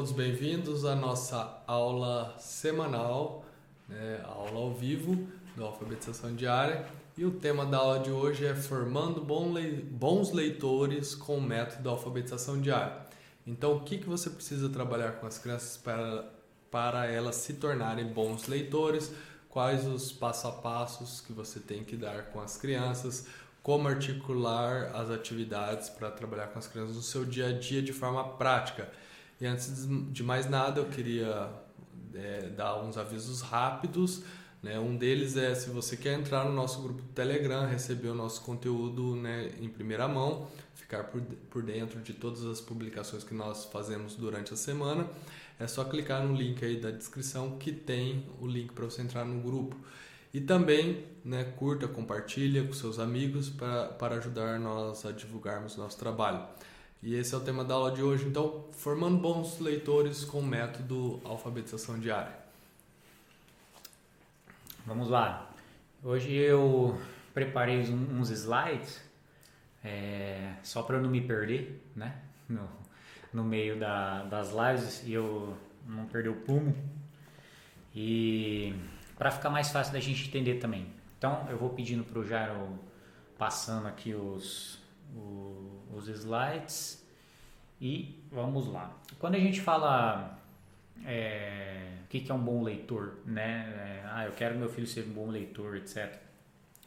Todos bem-vindos à nossa aula semanal, né, aula ao vivo da alfabetização diária. E o tema da aula de hoje é formando bons leitores com o método da alfabetização diária. Então, o que, que você precisa trabalhar com as crianças para, para elas se tornarem bons leitores? Quais os passo a passos que você tem que dar com as crianças? Como articular as atividades para trabalhar com as crianças no seu dia a dia de forma prática? E antes de mais nada, eu queria é, dar uns avisos rápidos. Né? Um deles é se você quer entrar no nosso grupo do Telegram, receber o nosso conteúdo né, em primeira mão, ficar por, por dentro de todas as publicações que nós fazemos durante a semana, é só clicar no link aí da descrição que tem o link para você entrar no grupo. E também né, curta, compartilha com seus amigos para, ajudar nós a divulgarmos nosso trabalho. E esse é o tema da aula de hoje, então, formando bons leitores com o método alfabetização diária. Vamos lá. Hoje eu preparei uns slides é, só para não me perder, né? No, no meio da, das lives e eu não perder o prumo. E para ficar mais fácil da gente entender também. Então eu vou pedindo para o Jairo passando aqui os, os slides e vamos lá. Quando a gente fala é, o que, que é um bom leitor, né? É, ah, eu quero meu filho ser um bom leitor, etc.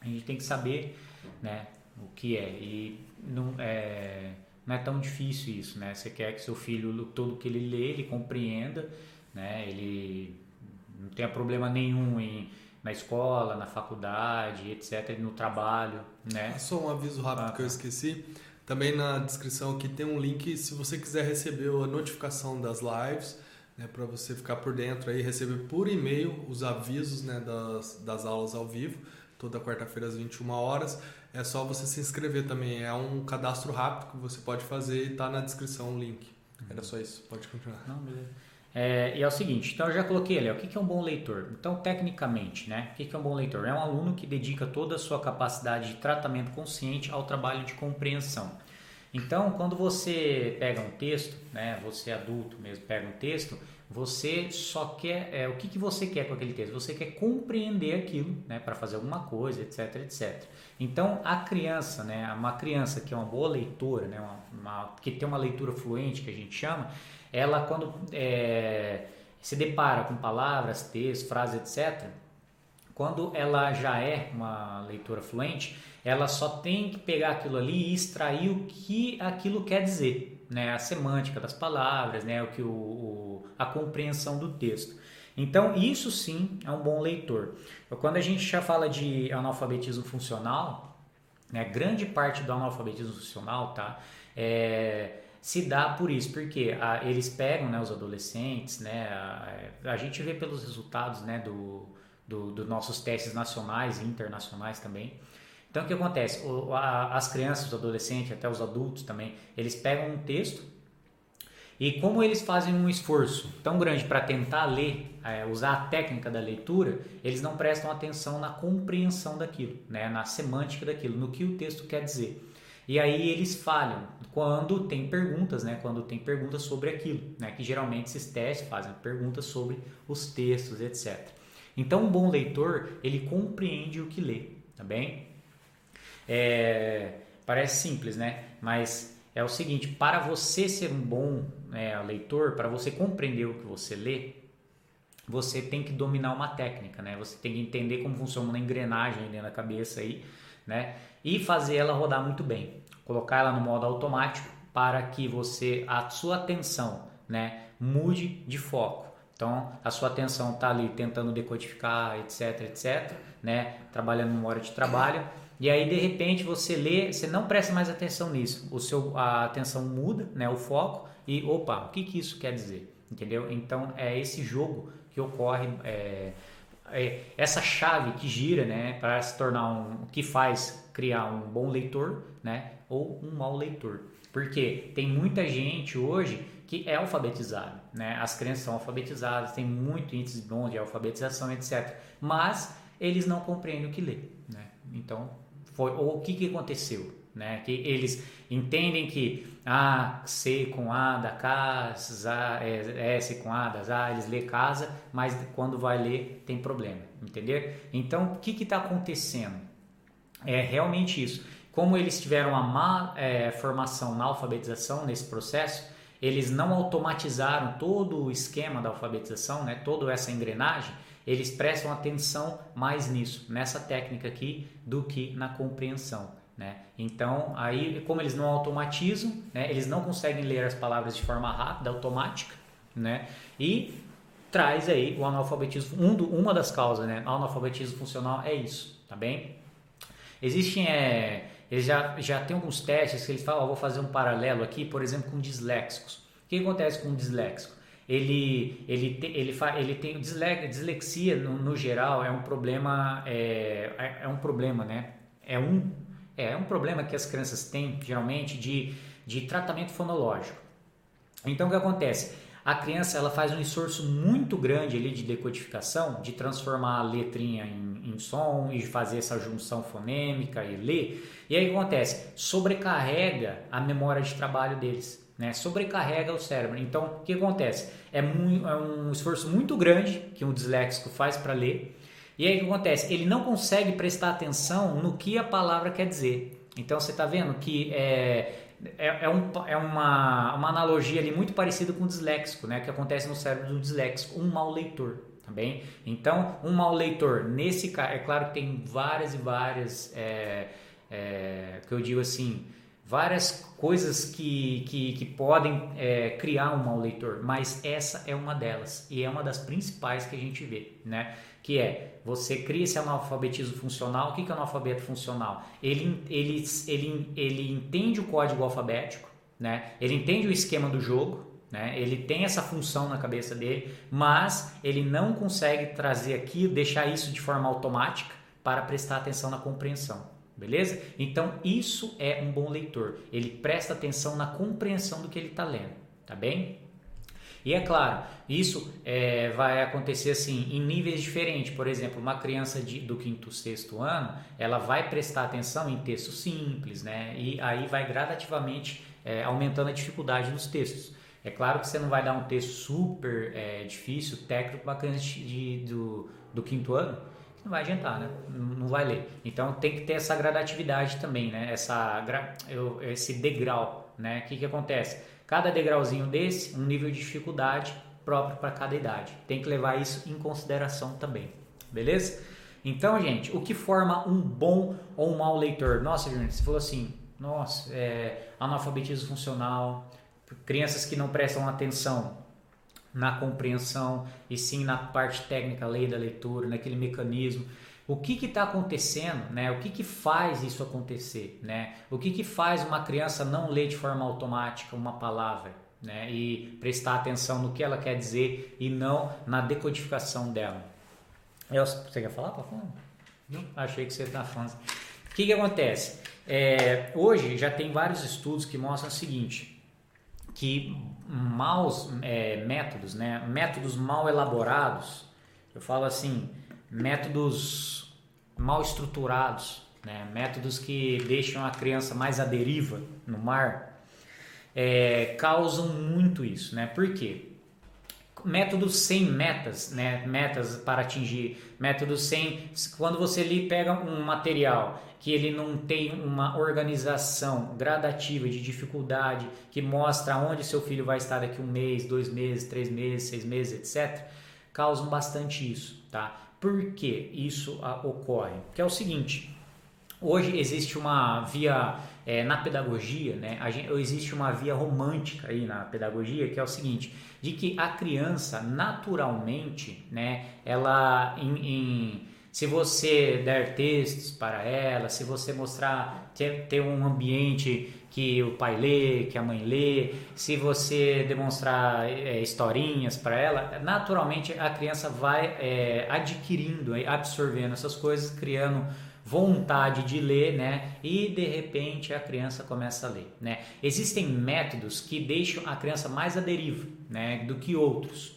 A gente tem que saber, né, o que é e não é, não é tão difícil isso, né? Você quer que seu filho todo que ele lê ele compreenda, né? Ele não tenha problema nenhum em na escola, na faculdade, etc, no trabalho, né? Só um aviso rápido ah, que eu tá. esqueci. Também na descrição aqui tem um link se você quiser receber a notificação das lives, né, para você ficar por dentro aí, receber por e-mail os avisos né, das, das aulas ao vivo, toda quarta-feira às 21 horas. É só você se inscrever também. É um cadastro rápido que você pode fazer e está na descrição o link. Era só isso. Pode continuar. Não, beleza. É, e é o seguinte, então eu já coloquei ali, o que é um bom leitor? Então, tecnicamente, né, o que é um bom leitor? É um aluno que dedica toda a sua capacidade de tratamento consciente ao trabalho de compreensão. Então, quando você pega um texto, né, você adulto mesmo pega um texto, você só quer, é, o que, que você quer com aquele texto? Você quer compreender aquilo, né, para fazer alguma coisa, etc, etc. Então, a criança, né, uma criança que é uma boa leitora, né, uma, uma, que tem uma leitura fluente, que a gente chama, ela quando é, se depara com palavras, textos, frases, etc., quando ela já é uma leitora fluente, ela só tem que pegar aquilo ali e extrair o que aquilo quer dizer, né? A semântica das palavras, né? O que o, o a compreensão do texto. Então, isso sim é um bom leitor. Quando a gente já fala de analfabetismo funcional, né, grande parte do analfabetismo funcional tá, é, se dá por isso, porque a, eles pegam né, os adolescentes, né, a, a, gente vê pelos resultados né, dos do, do nossos testes nacionais e internacionais também. Então, o que acontece? O, a, as crianças, os adolescentes, até os adultos também, eles pegam um texto e como eles fazem um esforço tão grande para tentar ler, é, usar a técnica da leitura, eles não prestam atenção na compreensão daquilo, né, na semântica daquilo, no que o texto quer dizer. E aí eles falham quando tem perguntas, né? Quando tem perguntas sobre aquilo, né? Que geralmente esses testes fazem perguntas sobre os textos, etc. Então, um bom leitor ele compreende o que lê, tá bem? É, parece simples, né? Mas é o seguinte: para você ser um bom né, leitor, para você compreender o que você lê, você tem que dominar uma técnica, né? Você tem que entender como funciona uma engrenagem dentro da cabeça aí né? E fazer ela rodar muito bem. Colocar ela no modo automático para que você a sua atenção, né, mude de foco. Então, a sua atenção está ali tentando decodificar, etc, etc, né, trabalhando numa hora de trabalho. E aí, de repente, você lê, você não presta mais atenção nisso. O seu, a atenção muda, né, o foco, e opa, o que, que isso quer dizer? Entendeu? Então, é esse jogo que ocorre é, é, essa chave que gira, né, para se tornar um, que faz criar um bom leitor, né, ou um mau leitor. Porque tem muita gente hoje que é alfabetizada, né? As crianças são alfabetizadas, tem muito índice bom de alfabetização, etc. Mas eles não compreendem o que lê, né? Então, foi ou o que, que aconteceu? né? Que eles entendem que A, C com A da casa, é, S com A das A, eles lê casa, mas quando vai ler tem problema, entender? Então, o que está acontecendo? É realmente isso. Como eles tiveram uma má é, formação na alfabetização nesse processo, eles não automatizaram todo o esquema da alfabetização, né? toda essa engrenagem, eles prestam atenção mais nisso, nessa técnica aqui, do que na compreensão. Né? Então, aí, como eles não automatizam, né? eles não conseguem ler as palavras de forma rápida, automática, né? e traz aí o analfabetismo, um do, uma das causas, né? Analfabetismo funcional é isso, tá bem? Existem, é, eles já, já tem alguns testes que eles falam, oh, vou fazer um paralelo aqui, por exemplo, com disléxicos. O que acontece com um disléxico? Ele, ele, te, ele, fa, ele tem dislexia no, no geral é um problema é, é, é um problema né é um é, é um problema que as crianças têm, geralmente, de, de tratamento fonológico. Então, o que acontece? A criança ela faz um esforço muito grande ali de decodificação, de transformar a letrinha em, em som e fazer essa junção fonêmica e ler. E aí o que acontece? Sobrecarrega a memória de trabalho deles. Né? Sobrecarrega o cérebro. Então, o que acontece? É, muito, é um esforço muito grande que um disléxico faz para ler e aí o que acontece? Ele não consegue prestar atenção no que a palavra quer dizer. Então você está vendo que é, é, é, um, é uma, uma analogia ali muito parecida com o disléxico, né? Que acontece no cérebro do disléxico, um mau leitor. Tá bem? Então, um mau leitor, nesse caso, é claro que tem várias e várias, é, é, que eu digo assim, várias coisas que, que, que podem é, criar um mau leitor, mas essa é uma delas e é uma das principais que a gente vê, né? Que é você cria esse analfabetismo funcional. O que é analfabeto funcional? Ele, ele, ele, ele entende o código alfabético, né? ele entende o esquema do jogo, né? ele tem essa função na cabeça dele, mas ele não consegue trazer aqui, deixar isso de forma automática para prestar atenção na compreensão. Beleza? Então, isso é um bom leitor. Ele presta atenção na compreensão do que ele está lendo. Tá bem? E é claro, isso é, vai acontecer assim em níveis diferentes. Por exemplo, uma criança de, do quinto, sexto ano, ela vai prestar atenção em textos simples, né? E aí vai gradativamente é, aumentando a dificuldade dos textos. É claro que você não vai dar um texto super é, difícil, técnico, para uma criança de, do, do quinto ano, não vai adiantar, né? Não vai ler. Então tem que ter essa gradatividade também, né? Essa, esse degrau, né? O que, que acontece? Cada degrauzinho desse, um nível de dificuldade próprio para cada idade. Tem que levar isso em consideração também, beleza? Então, gente, o que forma um bom ou um mau leitor? Nossa, Júnior, você falou assim, nossa, é, analfabetismo funcional, crianças que não prestam atenção na compreensão e sim na parte técnica, lei da leitura, naquele mecanismo. O que está acontecendo, né? O que, que faz isso acontecer, né? O que, que faz uma criança não ler de forma automática uma palavra, né? E prestar atenção no que ela quer dizer e não na decodificação dela. Eu, você quer falar, tá falando? Não, achei que você está falando. O que, que acontece? É, hoje já tem vários estudos que mostram o seguinte, que maus é, métodos, né? Métodos mal elaborados, eu falo assim, métodos mal estruturados, né? métodos que deixam a criança mais à deriva no mar, é, causam muito isso. Né? Por quê? Métodos sem metas, né? metas para atingir, métodos sem. Quando você ali pega um material que ele não tem uma organização gradativa de dificuldade que mostra onde seu filho vai estar daqui um mês, dois meses, três meses, seis meses, etc., causam bastante isso, tá? Por que isso ocorre? Que é o seguinte, hoje existe uma via é, na pedagogia, né? Gente, existe uma via romântica aí na pedagogia que é o seguinte, de que a criança naturalmente, né, ela em, em se você der textos para ela, se você mostrar ter, ter um ambiente que o pai lê, que a mãe lê, se você demonstrar é, historinhas para ela, naturalmente a criança vai é, adquirindo, absorvendo essas coisas, criando vontade de ler, né? E de repente a criança começa a ler, né? Existem métodos que deixam a criança mais à deriva, né? Do que outros.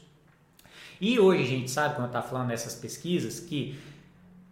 E hoje a gente sabe, quando está falando dessas pesquisas, que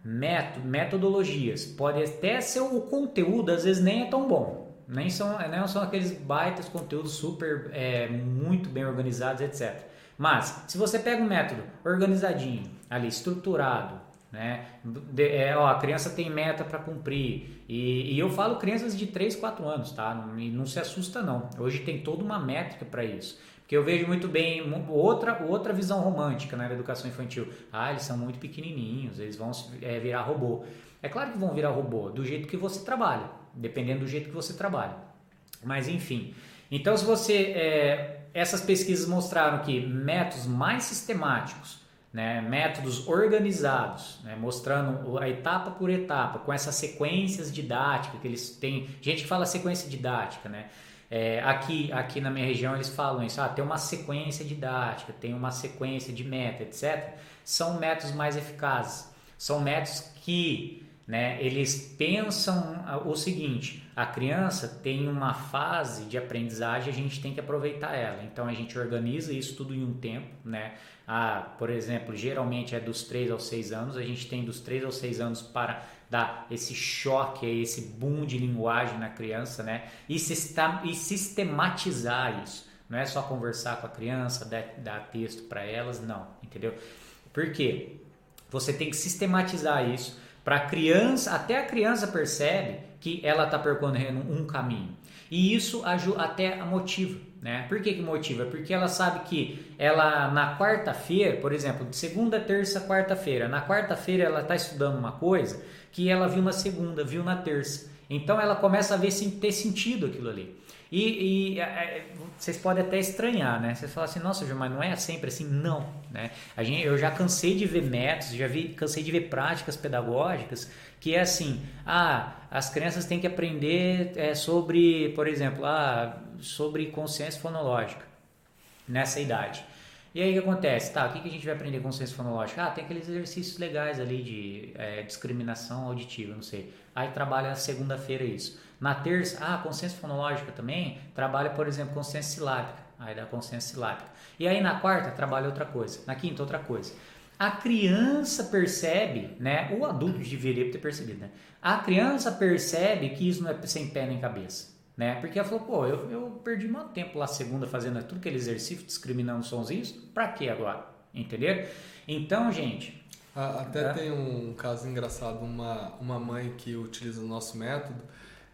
método, metodologias. Pode até ser o conteúdo, às vezes nem é tão bom. Nem são, nem são aqueles baitas conteúdos super, é, muito bem organizados, etc. Mas, se você pega um método organizadinho, ali, estruturado, né? De, é, ó, a criança tem meta para cumprir. E, e, eu falo crianças de 3, 4 anos, tá? Não, não se assusta não. Hoje tem toda uma métrica para isso. Porque eu vejo muito bem outra, outra visão romântica na educação infantil. Ah, eles são muito pequenininhos, eles vão é, virar robô. É claro que vão virar robô, do jeito que você trabalha, dependendo do jeito que você trabalha. Mas enfim. Então, se você. É, essas pesquisas mostraram que métodos mais sistemáticos, né, métodos organizados, né, mostrando a etapa por etapa, com essas sequências didáticas que eles têm. Gente que fala sequência didática, né? É, aqui, aqui na minha região eles falam isso, ah, tem uma sequência didática, tem uma sequência de meta, etc. São métodos mais eficazes. São métodos que né, eles pensam o seguinte: a criança tem uma fase de aprendizagem, a gente tem que aproveitar ela. Então a gente organiza isso tudo em um tempo. Né? Ah, por exemplo, geralmente é dos 3 aos 6 anos, a gente tem dos 3 aos 6 anos para dar esse choque, esse boom de linguagem na criança, né? E, sistematizar isso. Não é só conversar com a criança, dar, dar texto para elas, não, entendeu? Por quê? Você tem que sistematizar isso para criança, até a criança percebe que ela está percorrendo um caminho. E isso até motiva, né? Por que, que motiva? Porque ela sabe que ela na quarta-feira, por exemplo, de segunda, terça, quarta-feira, na quarta-feira ela está estudando uma coisa que ela viu na segunda, viu na terça. Então ela começa a ver se ter sentido aquilo ali. E, e é, é, vocês podem até estranhar, né? Vocês falam assim, nossa, mas não é sempre assim? Não, né? A gente, eu já cansei de ver métodos, já vi, cansei de ver práticas pedagógicas que é assim, ah, as crianças têm que aprender é, sobre, por exemplo, ah, sobre consciência fonológica nessa idade. E aí o que acontece? Tá, o que, que a gente vai aprender com ciência fonológica? Ah, tem aqueles exercícios legais ali de é, discriminação auditiva, não sei. Aí trabalha na segunda-feira isso. Na terça, ah, consciência fonológica também, trabalha, por exemplo, consciência silábica. Aí dá consciência silábica. E aí na quarta, trabalha outra coisa. Na quinta, outra coisa. A criança percebe, né? O adulto deveria ter percebido, né? A criança percebe que isso não é sem pé nem cabeça né? Porque ela falou, pô, eu, eu perdi meu tempo lá segunda fazendo tudo aquele exercício, discriminando sonzinhos, pra que agora? Entender? Então, gente... Até é. tem um caso engraçado, uma, uma mãe que utiliza o nosso método,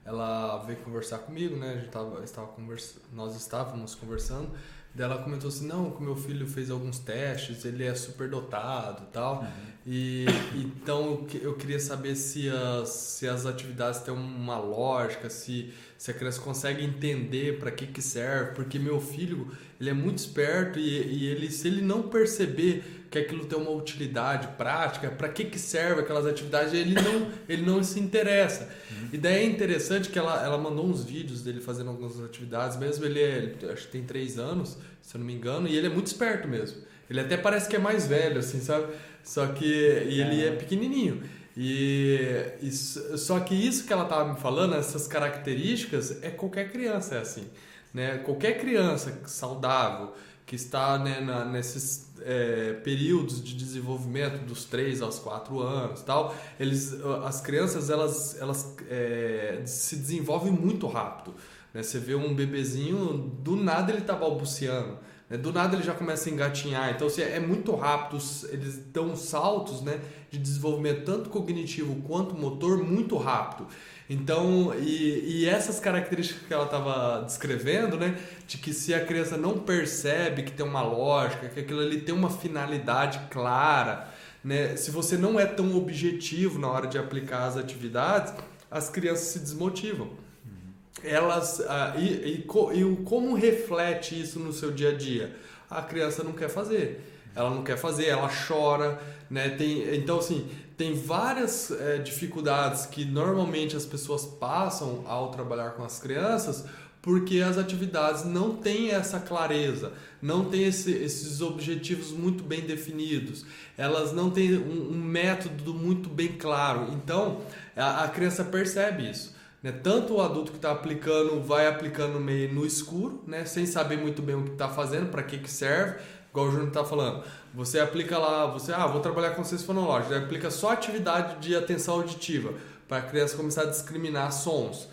ela veio conversar comigo, né? A gente tava, estava conversa, nós estávamos conversando, daí ela comentou assim, não, que o meu filho fez alguns testes, ele é super dotado e tal, uhum. e então eu queria saber se as, se as atividades têm uma lógica, se se a criança consegue entender para que que serve, porque meu filho ele é muito esperto e, e, ele se ele não perceber que aquilo tem uma utilidade prática, para que que serve aquelas atividades, ele não ele não se interessa. Uhum. E daí é interessante que ela, ela mandou uns vídeos dele fazendo algumas atividades, mesmo ele, é, ele acho que tem três anos, se eu não me engano, e ele é muito esperto mesmo. Ele até parece que é mais velho, assim, sabe? Só que e ele é, é pequenininho. E, e, só que isso que ela estava me falando, essas características, é qualquer criança é assim, né? Qualquer criança saudável que está né, na, nesses é, períodos de desenvolvimento dos 3 aos 4 anos, tal, eles, as crianças elas, elas é, se desenvolvem muito rápido. Né? Você vê um bebezinho, do nada ele está balbuciando. Né? Do nada ele já começa a engatinhar. Então, assim, é muito rápido, eles dão saltos né, de desenvolvimento tanto cognitivo quanto motor muito rápido. Então, e, e essas características que ela estava descrevendo, né, de que se a criança não percebe que tem uma lógica, que aquilo ali tem uma finalidade clara, né, se você não é tão objetivo na hora de aplicar as atividades, as crianças se desmotivam elas ah, e, e, e, como reflete isso no seu dia a dia? A criança não quer fazer, ela não quer fazer, ela chora, né? Tem, então assim tem várias é, dificuldades que normalmente as pessoas passam ao trabalhar com as crianças porque as atividades não têm essa clareza, não têm esse, esses objetivos muito bem definidos, elas não têm um, um método muito bem claro. Então a, a criança percebe isso. Né? Tanto o adulto que está aplicando vai aplicando meio no escuro, né? sem saber muito bem o que está fazendo, para que, que serve. igual o Júnior está falando. Você aplica lá, você, ah, vou trabalhar com ciência fonológica, aplica só atividade de atenção auditiva para a criança começar a discriminar sons.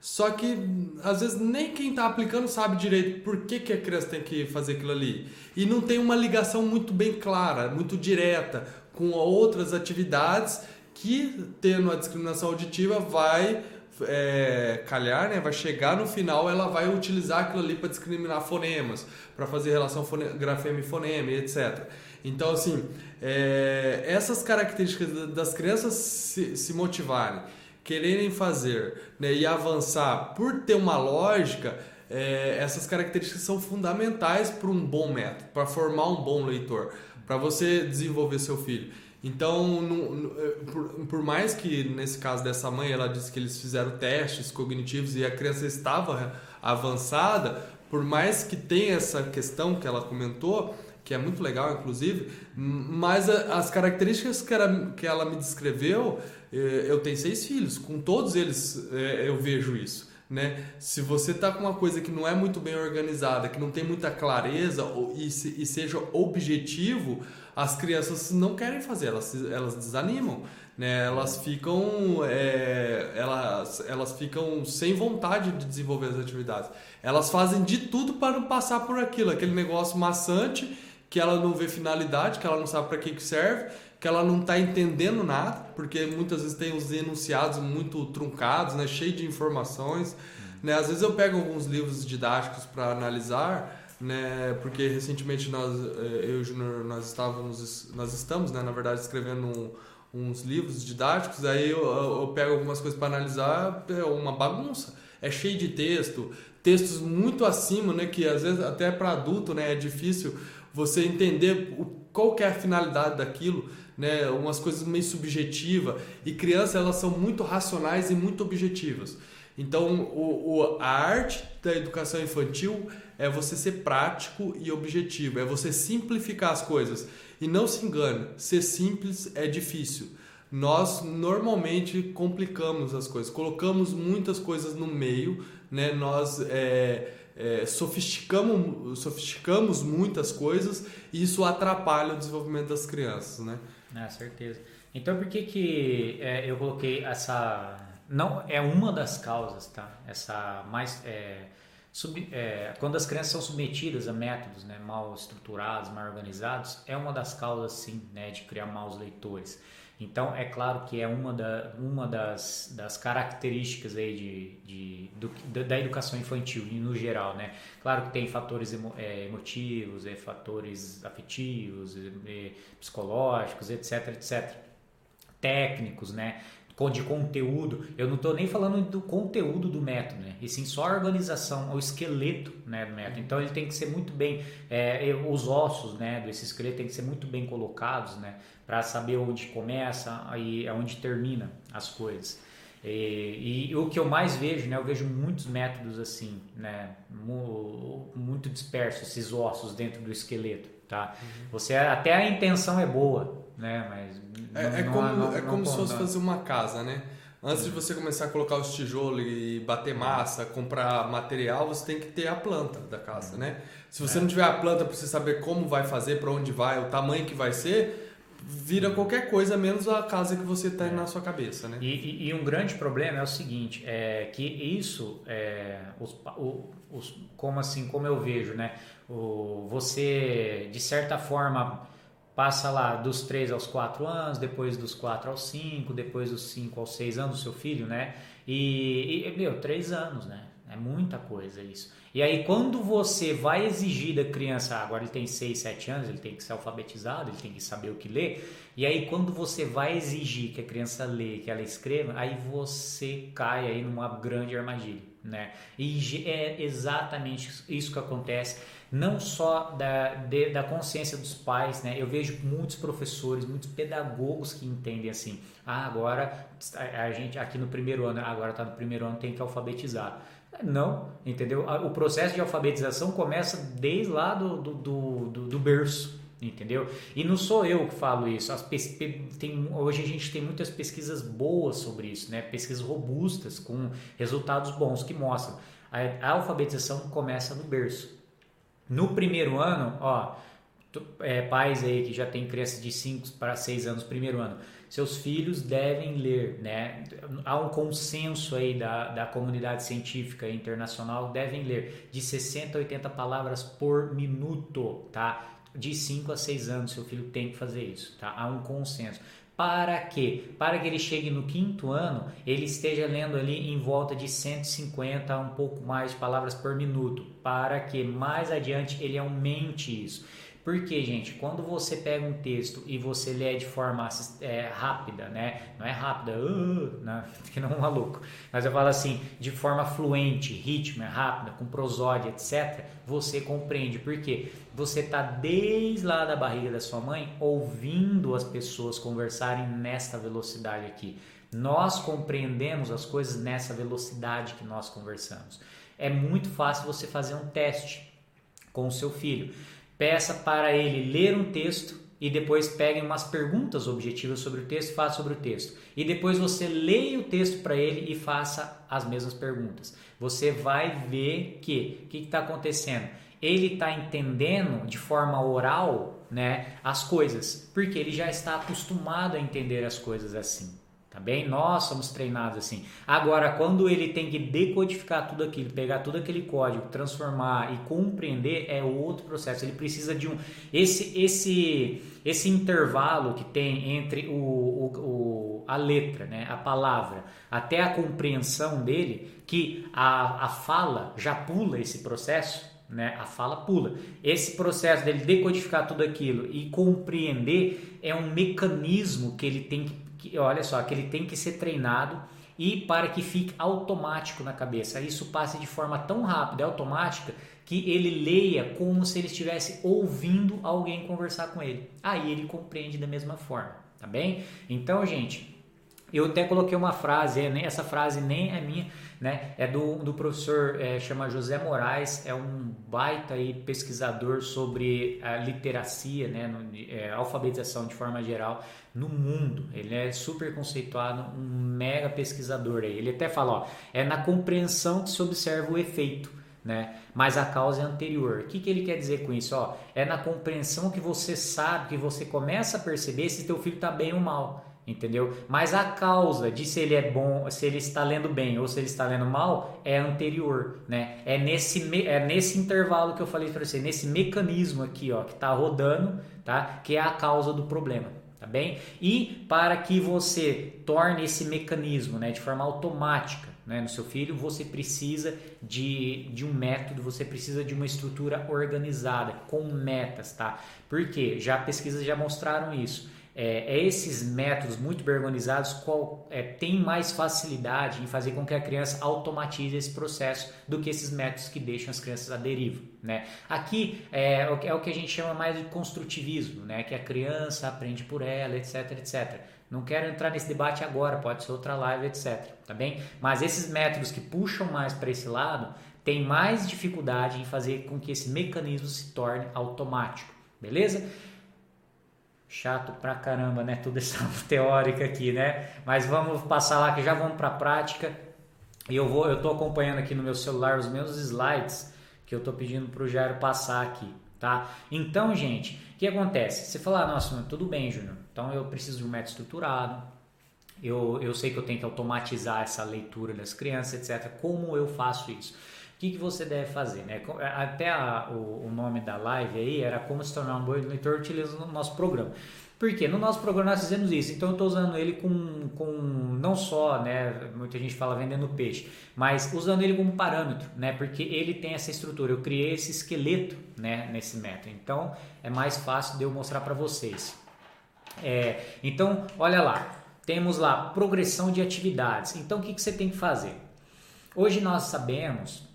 Só que às vezes nem quem está aplicando sabe direito por que, que a criança tem que fazer aquilo ali. E não tem uma ligação muito bem clara, muito direta com outras atividades que, tendo a discriminação auditiva, vai é, calhar, né, vai chegar no final, ela vai utilizar aquilo ali para discriminar fonemas, para fazer relação fone, grafema e fonema, etc. Então, assim, é, essas características das crianças se, se motivarem, quererem fazer né, e avançar por ter uma lógica, é, essas características são fundamentais para um bom método, para formar um bom leitor, para você desenvolver seu filho. Então, é, por, por, mais que nesse caso dessa mãe, ela disse que eles fizeram testes cognitivos e a criança estava avançada, por mais que tenha essa questão que ela comentou, que é muito legal, inclusive, mas as características que ela, que ela me descreveu, é, eu tenho seis filhos, com todos eles é, eu vejo isso. Né? Se você está com uma coisa que não é muito bem organizada, que não tem muita clareza e, se, e seja objetivo, as crianças não querem fazer, elas, elas desanimam, né? Elas ficam, é, elas, elas ficam sem vontade de desenvolver as atividades. Elas fazem de tudo para não passar por aquilo, aquele negócio maçante que ela não vê finalidade, que ela não sabe para que, que serve, que ela não está entendendo nada, porque muitas vezes tem os enunciados muito truncados, né? Cheio de informações. Né? Às vezes eu pego alguns livros didáticos para analisar né? Porque recentemente nós, eh, eu e o Júnior, nós estávamos, nós estamos, né? Na verdade, escrevendo um, uns livros didáticos. Aí eu, eu, pego algumas coisas para analisar, é uma bagunça. É cheio de texto, textos muito acima, né? Que às vezes até para adulto, né? É difícil você entender o, qual é a finalidade daquilo. Né, umas coisas meio subjetivas e crianças elas são muito racionais e muito objetivas. Então, o, o, a arte da educação infantil é você ser prático e objetivo, é você simplificar as coisas. E não se engane, ser simples é difícil. Nós normalmente complicamos as coisas, colocamos muitas coisas no meio, né? nós é, é, sofisticamos, sofisticamos muitas coisas e isso atrapalha o desenvolvimento das crianças. Né? É, certeza. Então, por que, que é, eu coloquei essa. Não é uma das causas, tá? Essa mais. É, Sub, é, quando as crianças são submetidas a métodos né, mal estruturados, mal organizados, é uma das causas, sim, né, de criar maus leitores. Então, é claro que é uma, da, uma das, das características aí de, de, do, da educação infantil, no geral, né? Claro que tem fatores emo, é, emotivos, é, fatores afetivos, é, psicológicos, etc, etc. Técnicos, né? De conteúdo, eu não estou nem falando do conteúdo do método, né? e sim só a organização, o esqueleto né, do método. Então ele tem que ser muito bem, é, os ossos né, desse esqueleto tem que ser muito bem colocados né, para saber onde começa e onde termina as coisas. E, e, o que eu mais vejo, né, eu vejo muitos métodos assim, né, muito dispersos, esses ossos dentro do esqueleto. Tá? Uhum. Você até a intenção é boa, né, mas é, é não, como, não, é como se fosse fazer uma casa, né? Antes de você começar a colocar os tijolos e bater massa, comprar material, você tem que ter a planta da casa, né? Se você é. não tiver a planta para você saber como vai fazer, para onde vai, o tamanho que vai ser, vira qualquer coisa menos a casa que você tem é. na sua cabeça, né? E, e, e, um grande problema é o seguinte, é que isso, é, os, os, como assim, como eu vejo, né? Você de certa forma passa lá dos 3 aos 4 anos, depois dos 4 aos 5, depois dos 5 aos 6 anos do seu filho, né? E, e, meu, 3 anos, né? É muita coisa isso. E aí, quando você vai exigir da criança, ah, agora ele tem 6, 7 anos, ele tem que ser alfabetizado, ele tem que saber o que ler. E aí, quando você vai exigir que a criança lê, que ela escreva, aí você cai aí numa grande armadilha, né? E é exatamente isso que acontece não só da, de, da consciência dos pais, né? Eu vejo muitos professores, muitos pedagogos que entendem assim, ah, agora a gente aqui no primeiro ano, agora está no primeiro ano, tem que alfabetizar. Não, entendeu? O processo de alfabetização começa desde lá do, do, do, do berço, entendeu? E não sou eu que falo isso. Tem, hoje a gente tem muitas pesquisas boas sobre isso, né? Pesquisas robustas com resultados bons que mostram a, a alfabetização começa no berço. No primeiro ano, ó, é, pais aí que já tem crianças de 5 para 6 anos, primeiro ano, seus filhos devem ler, né? Há um consenso aí da, da comunidade científica internacional, devem ler de 60 a 80 palavras por minuto, tá? De 5 a 6 anos, seu filho tem que fazer isso, tá? Há um consenso. Para quê? Para que ele chegue no quinto ano, ele esteja lendo ali em volta de 150 a um pouco mais de palavras por minuto, para que mais adiante ele aumente isso. Porque, gente, quando você pega um texto e você lê de forma é, rápida, né? Não é rápida, uh, né? que não é um maluco, mas eu falo assim, de forma fluente, ritmo, é rápida, com prosódia, etc., você compreende. Porque você está desde lá da barriga da sua mãe ouvindo as pessoas conversarem nesta velocidade aqui. Nós compreendemos as coisas nessa velocidade que nós conversamos. É muito fácil você fazer um teste com o seu filho peça para ele ler um texto e depois pegue umas perguntas objetivas sobre o texto faça sobre o texto. E depois você leia o texto para ele e faça as mesmas perguntas. Você vai ver que o que está acontecendo? Ele está entendendo de forma oral né, as coisas, porque ele já está acostumado a entender as coisas assim. Tá bem? Nós somos treinados assim. Agora, quando ele tem que decodificar tudo aquilo, pegar todo aquele código, transformar e compreender, é outro processo. Ele precisa de um. Esse, esse, esse intervalo que tem entre o, o, o, a letra, né, a palavra, até a compreensão dele, que a, a fala já pula esse processo. Né? A fala pula. Esse processo dele decodificar tudo aquilo e compreender é um mecanismo que ele tem que que, olha só, que ele tem que ser treinado e para que fique automático na cabeça. Isso passe de forma tão rápida e automática que ele leia como se ele estivesse ouvindo alguém conversar com ele. Aí ele compreende da mesma forma, tá bem? Então, gente, eu até coloquei uma frase, essa frase nem é minha, né? É do, do professor, é, chama José Moraes, é um baita aí pesquisador sobre a literacia, né? No, é, alfabetização de forma geral no mundo. Ele é super conceituado, um mega pesquisador aí. Ele até fala, ó, é na compreensão que se observa o efeito. Né? Mas a causa é anterior. O que, que ele quer dizer com isso? Ó, é na compreensão que você sabe, que você começa a perceber se teu filho está bem ou mal entendeu? Mas a causa de se ele é bom, se ele está lendo bem ou se ele está lendo mal é anterior, né? É nesse é nesse intervalo que eu falei para você, nesse mecanismo aqui, ó, que está rodando, tá? Que é a causa do problema, tá bem? E para que você torne esse mecanismo, né, de forma automática, né, no seu filho, você precisa de, de um método, você precisa de uma estrutura organizada com metas, tá? Porque já pesquisas já mostraram isso é, é, esses métodos muito bem organizados qual, é, têm mais facilidade em fazer com que a criança automatize esse processo do que esses métodos que deixam as crianças à deriva. Né? Aqui é, é o que a gente chama mais de construtivismo, né? que a criança aprende por ela, etc, etc. Não quero entrar nesse debate agora, pode ser outra live, etc. Tá bem? Mas esses métodos que puxam mais para esse lado têm mais dificuldade em fazer com que esse mecanismo se torne automático. Beleza? Chato pra caramba, né? Tudo essa teórica aqui, né? Mas vamos passar lá que já vamos para a prática. E eu vou, eu tô acompanhando aqui no meu celular os meus slides que eu tô pedindo pro Jairo passar aqui, tá? Então, gente, o que acontece? Você fala, ah, nossa, tudo bem, Júnior. Então eu preciso de um método estruturado. Eu, eu sei que eu tenho que automatizar essa leitura das crianças, etc. Como eu faço isso? Que, que você deve fazer? Né? Até a, o, o, nome da live aí era como se tornar um bom leitor utilizando o nosso programa. Porque no nosso programa nós fizemos isso, então eu estou usando ele com, com não só, né, muita gente fala vendendo peixe, mas usando ele como parâmetro, né, porque ele tem essa estrutura. Eu criei esse esqueleto, né, nesse método. Então é mais fácil de eu mostrar para vocês. É, então, olha lá, temos lá progressão de atividades. Então o que, que você tem que fazer? Hoje nós sabemos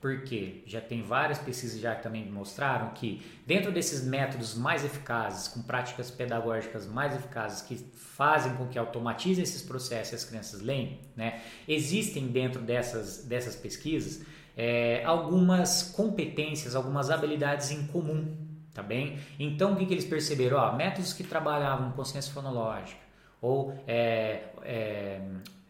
porque já tem várias pesquisas já que também mostraram que dentro desses métodos mais eficazes, com práticas pedagógicas mais eficazes que fazem com que automatizem esses processos e as crianças leem, né, existem dentro dessas, dessas pesquisas é, algumas competências, algumas habilidades em comum, tá bem? Então o que, que eles perceberam? Ó, métodos que trabalhavam consciência fonológica ou é, é,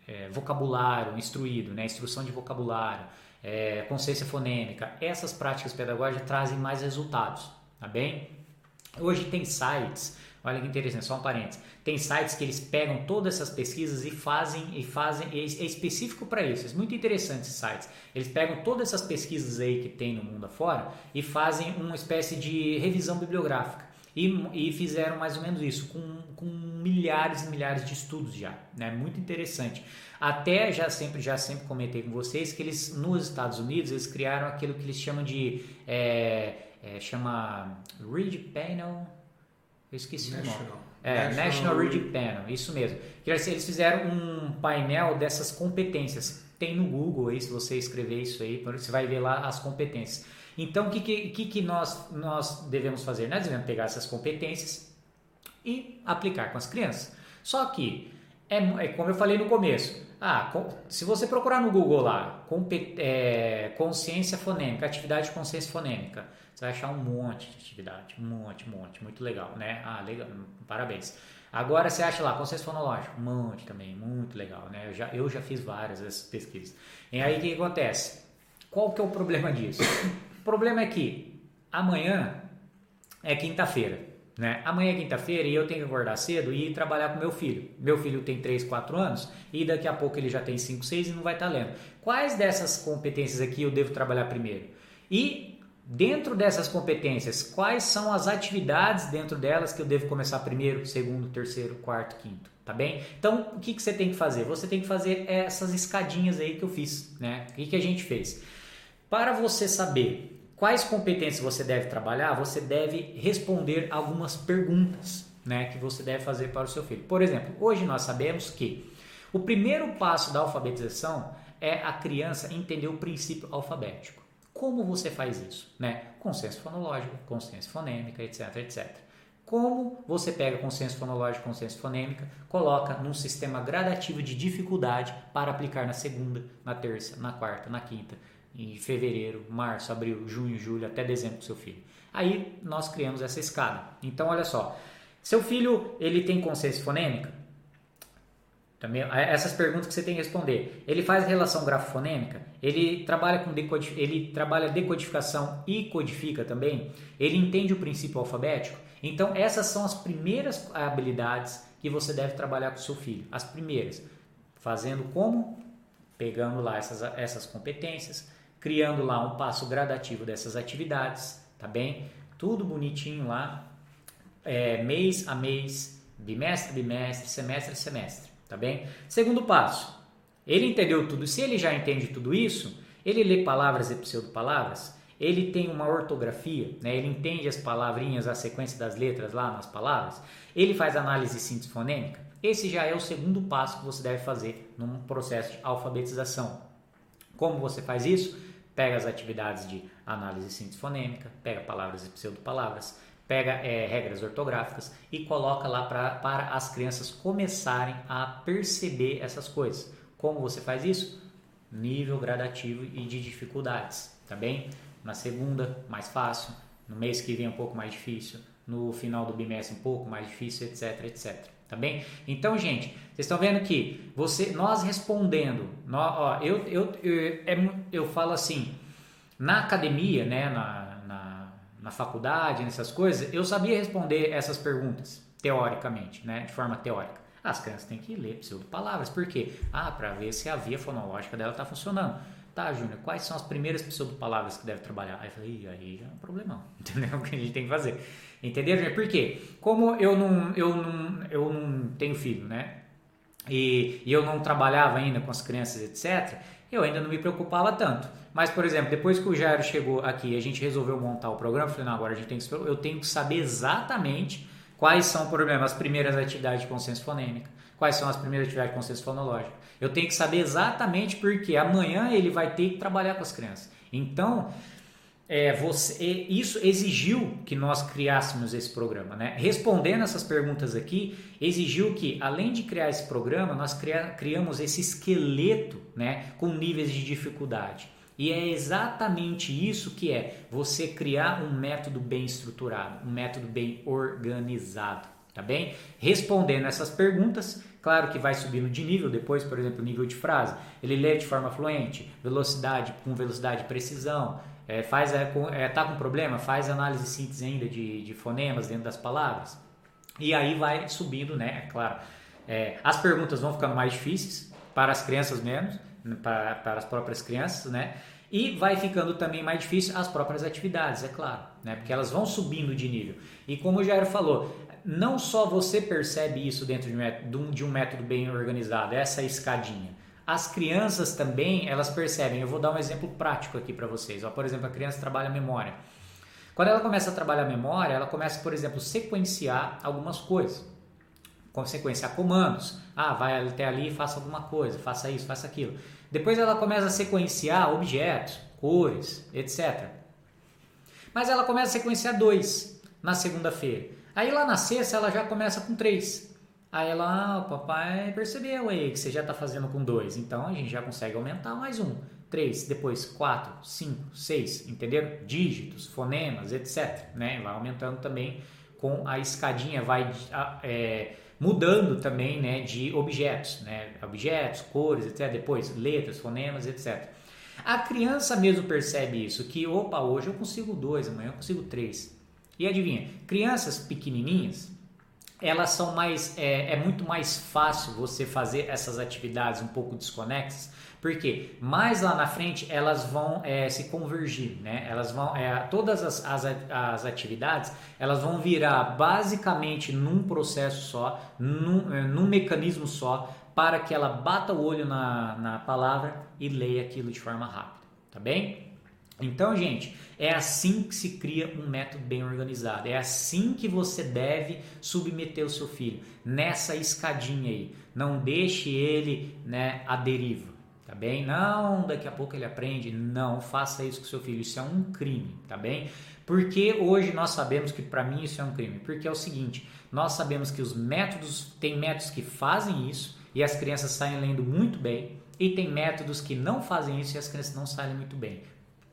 é vocabulário instruído, né, instrução de vocabulário, é, consciência fonêmica, essas práticas pedagógicas trazem mais resultados, tá bem? Hoje tem sites, olha que interessante, só um parênteses. Tem sites que eles pegam todas essas pesquisas e fazem e fazem é específico para isso. É muito interessante esses sites. Eles pegam todas essas pesquisas aí que tem no mundo afora e fazem uma espécie de revisão bibliográfica. E, e, fizeram mais ou menos isso, com, com milhares e milhares de estudos já, né? Muito interessante. Até já sempre, já sempre comentei com vocês que eles, nos Estados Unidos, eles criaram aquilo que eles chamam de, é, é, chama Read Panel, eu esqueci National. o nome. É, National, National Read Panel, isso mesmo. Eles fizeram um painel dessas competências. Tem no Google aí, se você escrever isso aí, você vai ver lá as competências. Então, o que, que, que nós, nós devemos fazer? Nós devemos pegar essas competências e aplicar com as crianças. Só que, é, é como eu falei no começo, ah, se você procurar no Google lá, é, consciência fonêmica, atividade de consciência fonêmica, você vai achar um monte de atividade, um monte, um monte, muito legal, né? Ah, legal, parabéns. Agora você acha lá, consciência fonológica, um monte também, muito legal, né? Eu já, eu já fiz várias dessas pesquisas. E aí o que acontece? Qual que é o problema disso? Problema é que amanhã é quinta-feira. Né? Amanhã é quinta-feira e eu tenho que acordar cedo e ir trabalhar com meu filho. Meu filho tem 3, 4 anos e daqui a pouco ele já tem 5, 6 e não vai estar lendo. Quais dessas competências aqui eu devo trabalhar primeiro? E dentro dessas competências, quais são as atividades dentro delas que eu devo começar primeiro, segundo, terceiro, quarto, quinto? Tá bem? Então, o que, que você tem que fazer? Você tem que fazer essas escadinhas aí que eu fiz. Né? O que, que a gente fez? Para você saber Quais competências você deve trabalhar? Você deve responder algumas perguntas né, que você deve fazer para o seu filho. Por exemplo, hoje nós sabemos que o primeiro passo da alfabetização é a criança entender o princípio alfabético. Como você faz isso? Né? Consenso fonológico, consciência fonêmica, etc, etc. Como você pega consenso fonológico, consciência fonêmica, coloca num sistema gradativo de dificuldade para aplicar na segunda, na terça, na quarta, na quinta, em fevereiro, março, abril, junho, julho, até dezembro com seu filho. Aí nós criamos essa escada. Então, olha só, seu filho ele tem consciência fonêmica? Também, essas perguntas que você tem que responder. Ele faz relação grafofonêmica? Ele trabalha com ele trabalha decodificação e codifica também? Ele entende o princípio alfabético? Então, essas são as primeiras habilidades que você deve trabalhar com seu filho. As primeiras. Fazendo como? Pegando lá essas, essas competências, criando lá um passo gradativo dessas atividades, tá bem? Tudo bonitinho lá, é, mês a mês, bimestre a bimestre, semestre a semestre, tá bem? Segundo passo, ele entendeu tudo. Se ele já entende tudo isso, ele lê palavras e pseudo-palavras, ele tem uma ortografia, né? ele entende as palavrinhas, a sequência das letras lá nas palavras, ele faz análise síntese fonêmica. Esse já é o segundo passo que você deve fazer num processo de alfabetização. Como você faz isso? Pega as atividades de análise síntese fonêmica, pega palavras e pseudo-palavras, pega é, regras ortográficas e coloca lá pra, para as crianças começarem a perceber essas coisas. Como você faz isso? Nível gradativo e de dificuldades, tá bem? Na segunda, mais fácil, no mês que vem um pouco mais difícil, no final do bimestre um pouco mais difícil, etc, etc. Tá bem? Então, gente, vocês estão vendo que você, nós respondendo, nós, ó, eu, eu, eu, é eu, falo assim, na academia, né, na, na, na faculdade, nessas coisas, eu sabia responder essas perguntas, teoricamente, né, de forma teórica. As crianças têm que ler pseudo-palavras, por quê? Ah, para ver se a via fonológica dela está funcionando. Tá, Júnior, quais são as primeiras pseudo-palavras que deve trabalhar? Aí eu falei, aí é um problemão, entendeu? O que a gente tem que fazer. Entendeu? Por quê? Como eu não, eu não, eu não tenho filho, né? E, e eu não trabalhava ainda com as crianças, etc., eu ainda não me preocupava tanto. Mas, por exemplo, depois que o Jairo chegou aqui a gente resolveu montar o programa, eu falei, não, agora a gente tem que, eu tenho que saber exatamente quais são por exemplo, as primeiras atividades de consciência fonêmica, quais são as primeiras atividades de consciência fonológica. Eu tenho que saber exatamente porque amanhã ele vai ter que trabalhar com as crianças. Então, é, você, isso exigiu que nós criássemos esse programa. Né? Respondendo essas perguntas aqui, exigiu que, além de criar esse programa, nós cria, criamos esse esqueleto né, com níveis de dificuldade. E é exatamente isso que é você criar um método bem estruturado, um método bem organizado, tá bem? Respondendo essas perguntas, claro que vai subindo de nível depois, por exemplo, nível de frase. Ele lê de forma fluente, velocidade com velocidade e precisão, É, faz, é, é, tá com problema? Faz análise e síntese ainda de, de fonemas dentro das palavras. E aí vai subindo, né? É claro. É, as perguntas vão ficando mais difíceis para as crianças menos, para, para as próprias crianças, né? E vai ficando também mais difícil as próprias atividades, é claro, né? Porque elas vão subindo de nível. E como o Jair falou, não só você percebe isso dentro de um método bem organizado, essa escadinha. As crianças também, elas percebem. Eu vou dar um exemplo prático aqui para vocês. Ó, por exemplo, a criança trabalha a memória. Quando ela começa a trabalhar a memória, ela começa, por exemplo, sequenciar algumas coisas. Sequenciar comandos. Ah, vai até ali e faça alguma coisa, faça isso, faça aquilo. Depois ela começa a sequenciar objetos, cores, etc. Mas ela começa a sequenciar dois na segunda-feira. Aí lá na sexta ela já começa com três. Aí ela, ah, o papai percebeu aí que você já está fazendo com dois. Então a gente já consegue aumentar mais um. Três, depois quatro, cinco, seis, entenderam? Dígitos, fonemas, etc. Né? Vai aumentando também com a escadinha, vai é, mudando também né, de objetos, né? objetos, cores, etc. Depois letras, fonemas, etc. A criança mesmo percebe isso, que opa, hoje eu consigo dois, amanhã eu consigo três. E adivinha, crianças pequenininhas, elas são mais, é, é muito mais fácil você fazer essas atividades um pouco desconexas, porque mais lá na frente elas vão é, se convergir, né? Elas vão, é, todas as, as, as, atividades elas vão virar basicamente num processo só, num, é, num mecanismo só, para que ela bata o olho na, na palavra e leia aquilo de forma rápida, tá bem? Então, gente, é assim que se cria um método bem organizado. É assim que você deve submeter o seu filho nessa escadinha aí. Não deixe ele, né, à deriva, tá bem? Não, daqui a pouco ele aprende. Não faça isso com seu filho. Isso é um crime, tá bem? Porque hoje nós sabemos que para mim isso é um crime. Porque é o seguinte, nós sabemos que os métodos tem métodos que fazem isso e as crianças saem lendo muito bem. E tem métodos que não fazem isso e as crianças não saem muito bem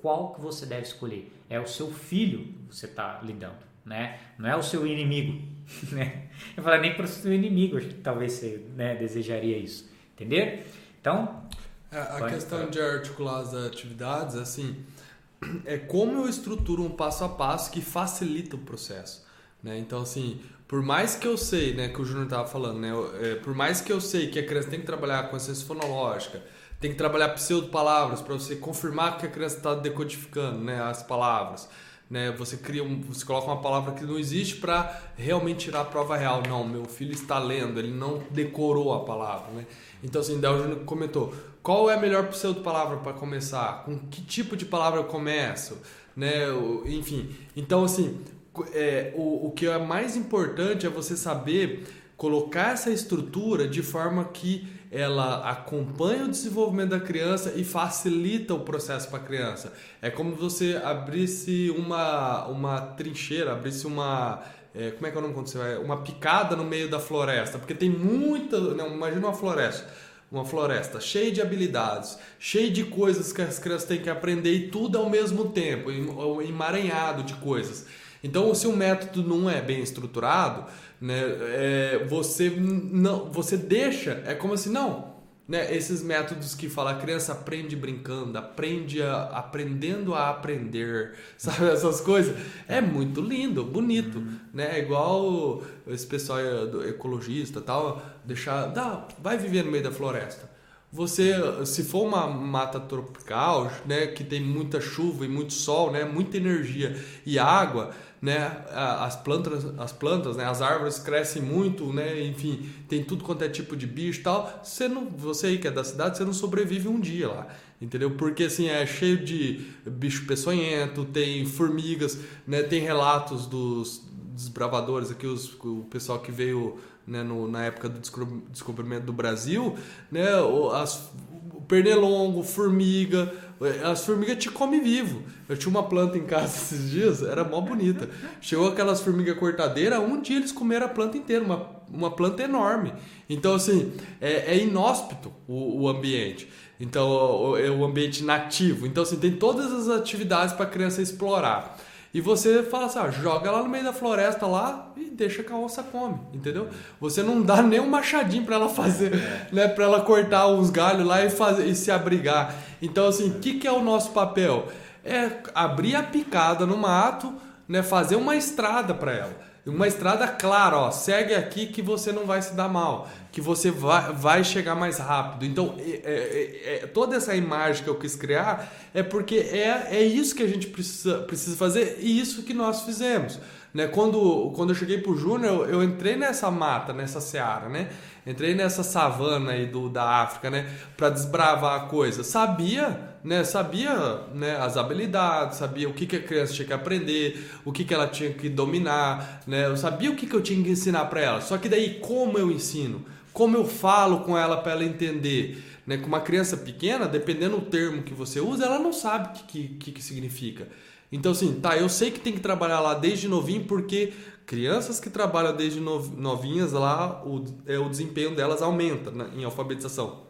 qual que você deve escolher. É o seu filho que você está lidando, né? Não é o seu inimigo, né? Eu falei nem para o seu inimigo, talvez você né, desejaria isso, entender? Então... É, a questão de articular as atividades, assim, é como eu estruturo um passo a passo que facilita o processo, né? Então, assim, por mais que eu sei, né, que o Júnior estava falando, né, é, por mais que eu sei que a criança tem que trabalhar com ciência fonológica, tem que trabalhar pseudo-palavras para você confirmar que a criança está decodificando né, as palavras. Né? Você cria um, você coloca uma palavra que não existe para realmente tirar a prova real. Não, meu filho está lendo, ele não decorou a palavra. Né? Então, assim, Del Júnior comentou: qual é a melhor pseudo-palavra para começar? Com que tipo de palavra eu começo? Né? Enfim, então, assim, é, o, o que é mais importante é você saber colocar essa estrutura de forma que ela acompanha o desenvolvimento da criança e facilita o processo para a criança. É como você abrisse uma, uma trincheira, abrisse uma. É, como é que é o nome? Uma picada no meio da floresta, porque tem muita. Não, imagina uma floresta. Uma floresta cheia de habilidades, cheia de coisas que as crianças têm que aprender e tudo ao mesmo tempo, emaranhado de coisas. Então, se o método não é bem estruturado, né, é, você não, você deixa, é como assim, não, né, esses métodos que fala a criança aprende brincando, aprende a, aprendendo a aprender, sabe essas coisas, é muito lindo, bonito, uhum. né? É igual esse pessoal ecologista, tal, deixar, dá, vai viver no meio da floresta. Você, se for uma mata tropical, né, que tem muita chuva e muito sol, né, muita energia e água, né, as plantas, as plantas, né, as árvores crescem muito, né, enfim, tem tudo quanto é tipo de bicho, tal. Você não, você aí que é da cidade, você não sobrevive um dia lá, entendeu? Porque assim é cheio de bicho peçonhento, tem formigas, né, tem relatos dos desbravadores aqui, os, o pessoal que veio né, no, na época do descobrimento do Brasil, né, as, o pernilongo, formiga, as formigas te comem vivo. Eu tinha uma planta em casa esses dias, era mó bonita. Chegou aquelas formigas cortadeiras, um dia eles comeram a planta inteira, uma, uma planta enorme. Então, assim, é, é inóspito o, o ambiente. Então, é o ambiente nativo. Então, assim, tem todas as atividades para a criança explorar. E você fala assim, ah, joga lá no meio da floresta lá e deixa que a onça come, entendeu? Você não dá nem um machadinho para ela fazer, é. né, para ela cortar uns galhos lá e fazer e se abrigar. Então assim, o que, que é o nosso papel? é abrir a picada no mato, né, fazer uma estrada para ela. Uma estrada clara, ó, segue aqui que você não vai se dar mal, que você vai, vai chegar mais rápido. Então, é, é, é, toda essa imagem que eu quis criar é porque é, é isso que a gente precisa, precisa fazer e isso que nós fizemos. Né? Quando, quando eu cheguei pro Júnior, eu, eu, entrei nessa mata, nessa seara, né? Entrei nessa savana aí do, da África, né? Para desbravar a coisa. Sabia, né? Sabia né? as habilidades, sabia o que, que a criança tinha que aprender, o que, que ela tinha que dominar, né? Eu sabia o que, que eu tinha que ensinar para ela. Só que daí, como eu ensino? Como eu falo com ela para ela entender? Né? Com uma criança pequena, dependendo do termo que você usa, ela não sabe o que, que, que significa. Então, assim, tá, eu sei que tem que trabalhar lá desde novinho, porque crianças que trabalham desde novinhas lá, o, é, o desempenho delas aumenta né, em alfabetização.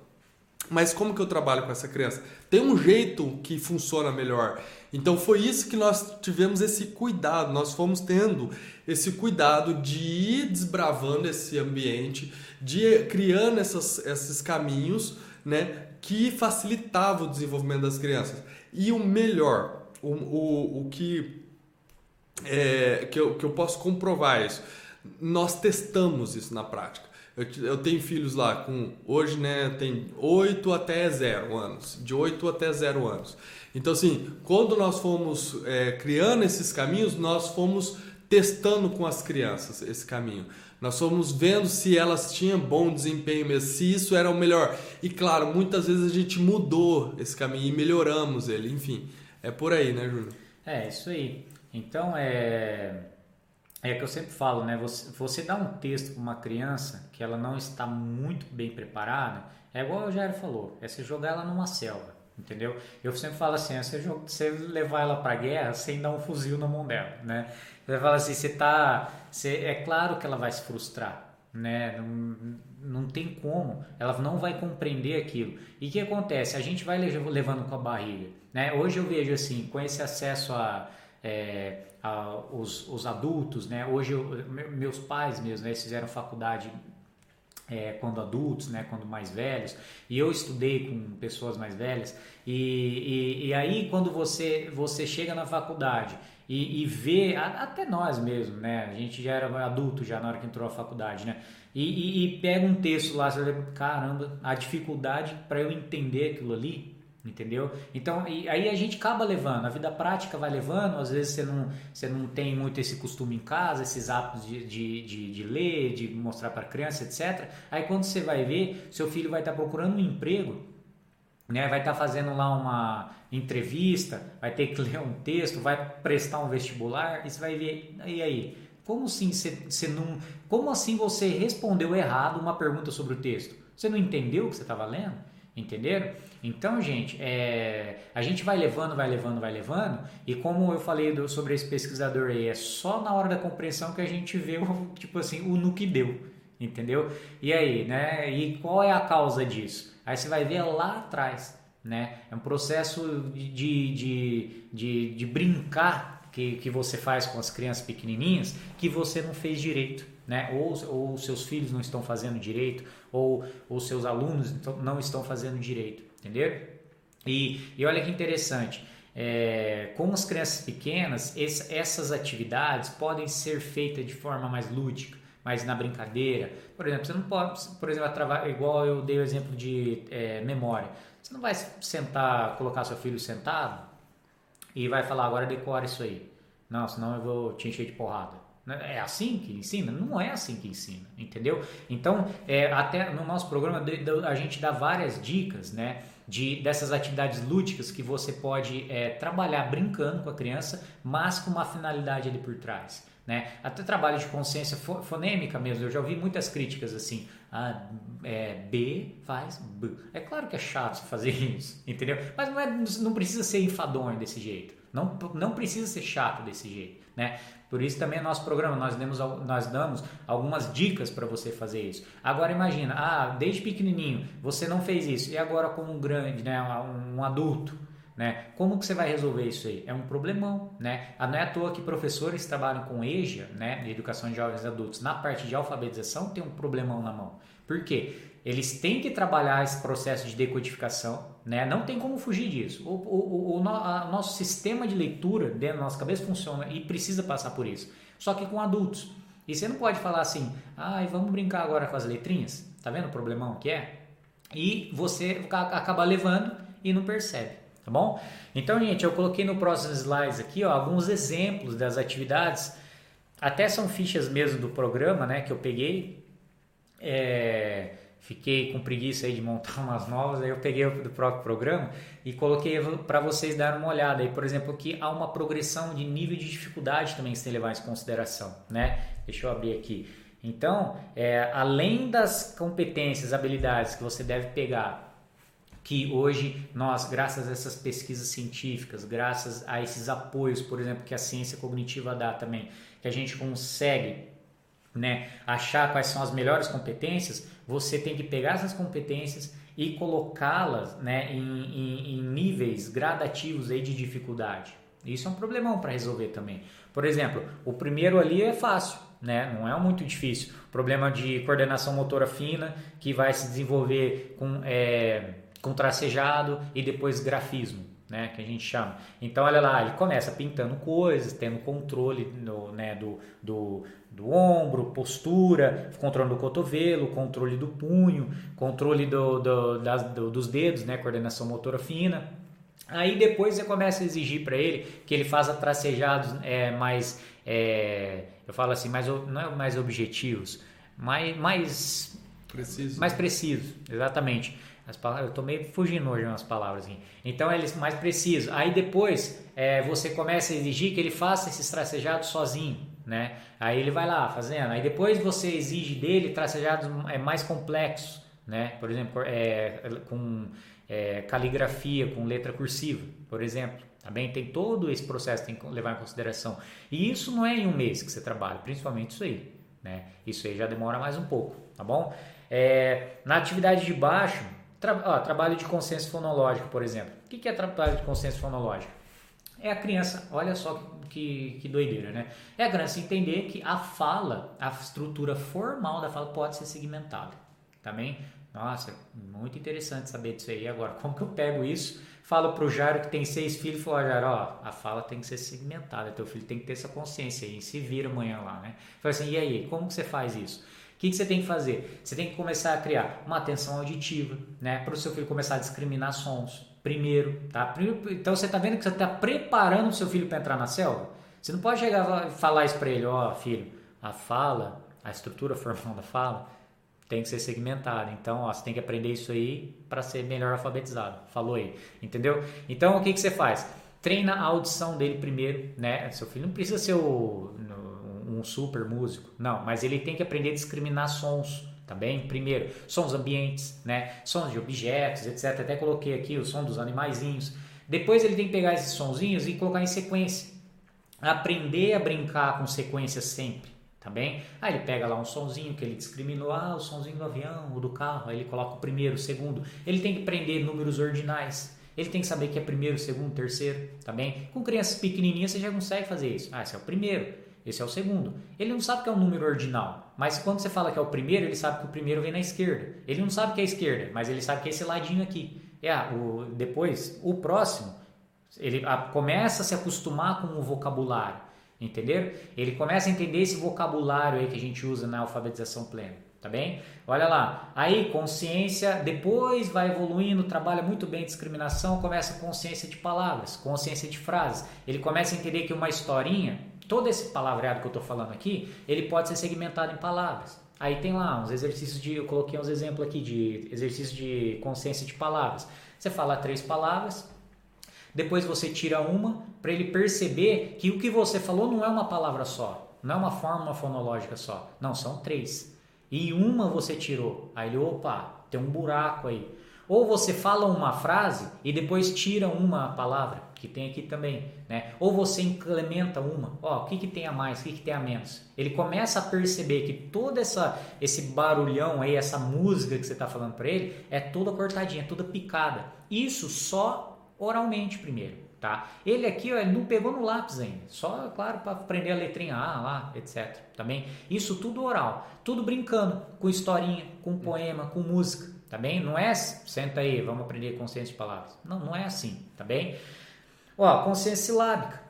Mas como que eu trabalho com essa criança? Tem um jeito que funciona melhor. Então foi isso que nós tivemos esse cuidado, nós fomos tendo esse cuidado de ir desbravando esse ambiente, de ir criando essas, esses caminhos né, que facilitavam o desenvolvimento das crianças. E o melhor, o, o, o que, é, que, eu, que eu posso comprovar isso. Nós testamos isso na prática. Eu, eu tenho filhos lá com, hoje, né, tem 8 até 0 anos, de 8 até 0 anos. Então, assim, quando nós fomos é, criando esses caminhos, nós fomos testando com as crianças esse caminho. Nós fomos vendo se elas tinham bom desempenho mesmo, se isso era o melhor. E claro, muitas vezes a gente mudou esse caminho e melhoramos ele, enfim. É por aí, né, Júlio? É, isso aí. Então, é. É que eu sempre falo, né? Você, você dá um texto para uma criança que ela não está muito bem preparada, é igual o Jair falou, é você jogar ela numa selva, entendeu? Eu sempre falo assim, é você, você levar ela para guerra sem dar um fuzil na mão dela, né? Você fala assim, você tá, você, é claro que ela vai se frustrar, né? Não, não tem como, ela não vai compreender aquilo. E o que acontece? A gente vai levando com a barriga. Né? Hoje eu vejo assim, com esse acesso a, é, a os, os, adultos, né? hoje eu, meus pais mesmo, né? eles fizeram faculdade é, quando adultos, né, quando mais velhos, e eu estudei com pessoas mais velhas, e, e, e aí quando você, você chega na faculdade e, e vê, até nós mesmo, né, a gente já era adulto já na hora que entrou a faculdade, né, e, e pega um texto lá, você vai caramba, a dificuldade para eu entender aquilo ali, entendeu? Então, aí a gente acaba levando, a vida prática vai levando, às vezes você não, você não tem muito esse costume em casa, esses hábitos de, de, de, de ler, de mostrar para criança, etc. Aí quando você vai ver, seu filho vai estar tá procurando um emprego, né? vai estar tá fazendo lá uma entrevista, vai ter que ler um texto, vai prestar um vestibular, e você vai ver, e aí? Como assim você, você não, como assim você respondeu errado uma pergunta sobre o texto? Você não entendeu o que você estava lendo? Entenderam? Então, gente, é, a gente vai levando, vai levando, vai levando, e como eu falei do, sobre esse pesquisador aí, é só na hora da compreensão que a gente vê o, tipo assim, o no que deu, entendeu? E aí, né? E qual é a causa disso? Aí você vai ver lá atrás, né? É um processo de, de, de, de brincar que, que você faz com as crianças pequenininhas que você não fez direito, né? Ou, ou seus filhos não estão fazendo direito, ou os seus alunos não estão fazendo direito entendeu? E, e olha que interessante, é, como as crianças pequenas, esse, essas atividades podem ser feitas de forma mais lúdica, mais na brincadeira. Por exemplo, você não pode, por exemplo, igual eu dei o exemplo de é, memória. Você não vai sentar, colocar seu filho sentado e vai falar agora decora isso aí. Não, senão eu vou te encher de porrada. Né? É assim que ensina? Não é assim que ensina, entendeu? Então, é, até no nosso programa a gente dá várias dicas, né? De, dessas atividades lúdicas que você pode é, trabalhar brincando com a criança, mas com uma finalidade ali por trás. Né? Até trabalho de consciência fonêmica mesmo, eu já ouvi muitas críticas assim, ah, é, B faz B. É claro que é chato fazer isso, entendeu? Mas não, é, não precisa ser enfadonho desse jeito, não, não precisa ser chato desse jeito. Né? Por isso também é nosso programa, nós damos, nós damos algumas dicas para você fazer isso. Agora imagina, ah, desde pequenininho você não fez isso, e agora como um grande, né, um adulto, Né? Como que você vai resolver isso aí? É um problemão, né? Ah, não é à toa que professores trabalham com EJA, né, de educação de jovens e adultos, na parte de alfabetização tem um problemão na mão. Por quê? Eles têm que trabalhar esse processo de decodificação, né? Não tem como fugir disso. O, o, o, o nosso sistema de leitura dentro da nossa cabeça funciona e precisa passar por isso. Só que com adultos. E você não pode falar assim, ah, vamos brincar agora com as letrinhas. Tá vendo o problemão que é? E você acaba levando e não percebe tá bom? Então, gente, eu coloquei no próximo slides aqui ó, alguns exemplos das atividades, até são fichas mesmo do programa, né, que eu peguei, é, fiquei com preguiça aí de montar umas novas, aí eu peguei do próprio programa e coloquei para vocês darem uma olhada aí, por exemplo, que há uma progressão de nível de dificuldade também que que levar em consideração, né? Deixa eu abrir aqui. Então, é, além das competências, habilidades que você deve pegar que hoje nós, graças a essas pesquisas científicas, graças a esses apoios, por exemplo, que a ciência cognitiva dá também, que a gente consegue né, achar quais são as melhores competências, você tem que pegar essas competências e colocá-las né, em, em, em, níveis gradativos aí de dificuldade. Isso é um problemão para resolver também. Por exemplo, o primeiro ali é fácil, né? não é muito difícil. Problema de coordenação motora fina que vai se desenvolver com. É, com tracejado e depois grafismo, né, que a gente chama. Então, olha lá, ele começa pintando coisas, tendo controle no, né, do, do, do ombro, postura, controle do cotovelo, controle do punho, controle do, do, das, do, dos dedos, né, coordenação motora fina. Aí depois você começa a exigir para ele que ele faça tracejados é, mais, é, eu falo assim, mais, não é mais objetivos, mais, mais preciso. mais preciso, exatamente. As palavras, eu tô meio fugindo hoje umas palavras. Assim. Então eles mais preciso. Aí depois é, você começa a exigir que ele faça esses tracejados sozinho, né? Aí ele vai lá fazendo. Aí depois você exige dele tracejados é, mais complexos, né? Por exemplo, é, com é, caligrafia, com letra cursiva, por exemplo. Também tem todo esse processo tem que levar em consideração. E isso não é em um mês que você trabalha, principalmente isso aí. Né? Isso aí já demora mais um pouco, tá bom? É, na atividade de baixo, Tra ó, trabalho de consciência fonológica, por exemplo. O que é trabalho de consciência fonológica? É a criança, olha só que, que doideira, né? É a criança entender que a fala, a estrutura formal da fala pode ser segmentada. Também, nossa, muito interessante saber disso aí. Agora, como que eu pego isso? Falo pro Jairo que tem seis filhos, falo, Jairo, ó, a fala tem que ser segmentada, teu filho tem que ter essa consciência aí, se vira amanhã lá, né? Fala assim, e aí, como que você faz isso? O que, que, você tem que fazer? Você tem que começar a criar uma atenção auditiva, né? Para o seu filho começar a discriminar sons. Primeiro, tá? Então você está vendo que você está preparando o seu filho para entrar na selva? Você não pode chegar e falar isso para ele, ó, oh, filho, a fala, a estrutura formal da fala tem que ser segmentada. Então, ó, você tem que aprender isso aí para ser melhor alfabetizado. Falou aí, entendeu? Então, o que, que você faz? Treina a audição dele primeiro, né? Seu filho não precisa ser o um super músico. Não, mas ele tem que aprender a discriminar sons também. Tá Primeiro, sons ambientes, né? Sons de objetos, etc. Até coloquei aqui o som dos animaizinhos. Depois ele tem que pegar esses sonzinhos e colocar em sequência. Aprender a brincar com sequência sempre, tá bem? Aí ele pega lá um sonzinho que ele discriminou, ah, o sonzinho do avião, o do carro, aí ele coloca o primeiro, o segundo. Ele tem que aprender números ordinais. Ele tem que saber que é primeiro, segundo, terceiro, tá bem? Com crianças pequenininhas você já consegue fazer isso. Ah, esse é o primeiro. Esse é o segundo. Ele não sabe que é um número ordinal, mas quando você fala que é o primeiro, ele sabe que o primeiro vem na esquerda. Ele não sabe que é a esquerda, mas ele sabe que é esse ladinho aqui. É, o, depois, o próximo, ele a, começa a se acostumar com o vocabulário, entender? Ele começa a entender esse vocabulário aí que a gente usa na alfabetização plena, tá bem? Olha lá, aí consciência, depois vai evoluindo, trabalha muito bem discriminação, começa consciência de palavras, consciência de frases. Ele começa a entender que uma historinha todo esse palavreado que eu estou falando aqui, ele pode ser segmentado em palavras. Aí tem lá uns exercícios de, eu coloquei uns exemplos aqui de exercício de consciência de palavras. Você fala três palavras, depois você tira uma para ele perceber que o que você falou não é uma palavra só, não é uma forma fonológica só, não, são três. E uma você tirou, aí ele, opa, tem um buraco aí. Ou você fala uma frase e depois tira uma palavra que tem aqui também, né? Ou você incrementa uma, ó, o que, que tem a mais, o que, que tem a menos. Ele começa a perceber que todo essa, esse barulhão aí, essa música que você está falando para ele, é toda cortadinha, toda picada. Isso só oralmente primeiro, tá? Ele aqui, ó, ele não pegou no lápis ainda, só, claro, para aprender a letrinha A lá, etc. Também, isso tudo oral, tudo brincando, com historinha, com poema, com música, tá bem? Não é, senta aí, vamos aprender consciência de palavras. Não, não é assim, tá bem? Ó, consciência silábica.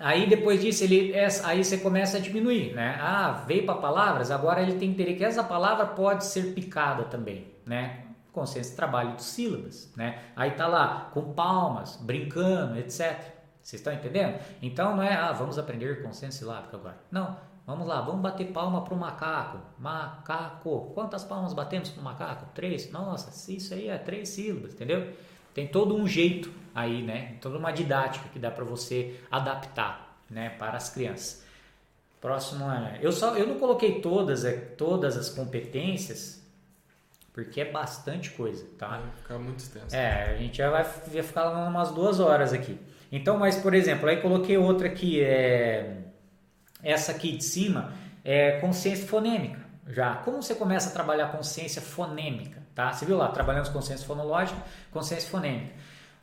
Aí depois disso ele aí você começa a diminuir, né? Ah, veio para palavras, agora ele tem que entender que essa palavra pode ser picada também, né? Consciência trabalho de sílabas, né? Aí tá lá com palmas, brincando, etc. Vocês estão entendendo? Então não é, ah, vamos aprender consciência silábica agora. Não, vamos lá, vamos bater palma para o macaco. Macaco. Quantas palmas batemos para o macaco? Três. Nossa, isso aí é três sílabas, entendeu? Tem todo um jeito aí, né? Toda uma didática que dá para você adaptar, né, para as crianças. Próximo é, eu só eu não coloquei todas é, todas as competências porque é bastante coisa, tá? Vai ficar muito extenso. É, a gente já vai, vai ficar umas duas horas aqui. Então, mas por exemplo, aí coloquei outra aqui, é essa aqui de cima é consciência fonêmica. Já como você começa a trabalhar consciência fonêmica, tá? Você viu lá, trabalhando consciência fonológica, consciência fonêmica.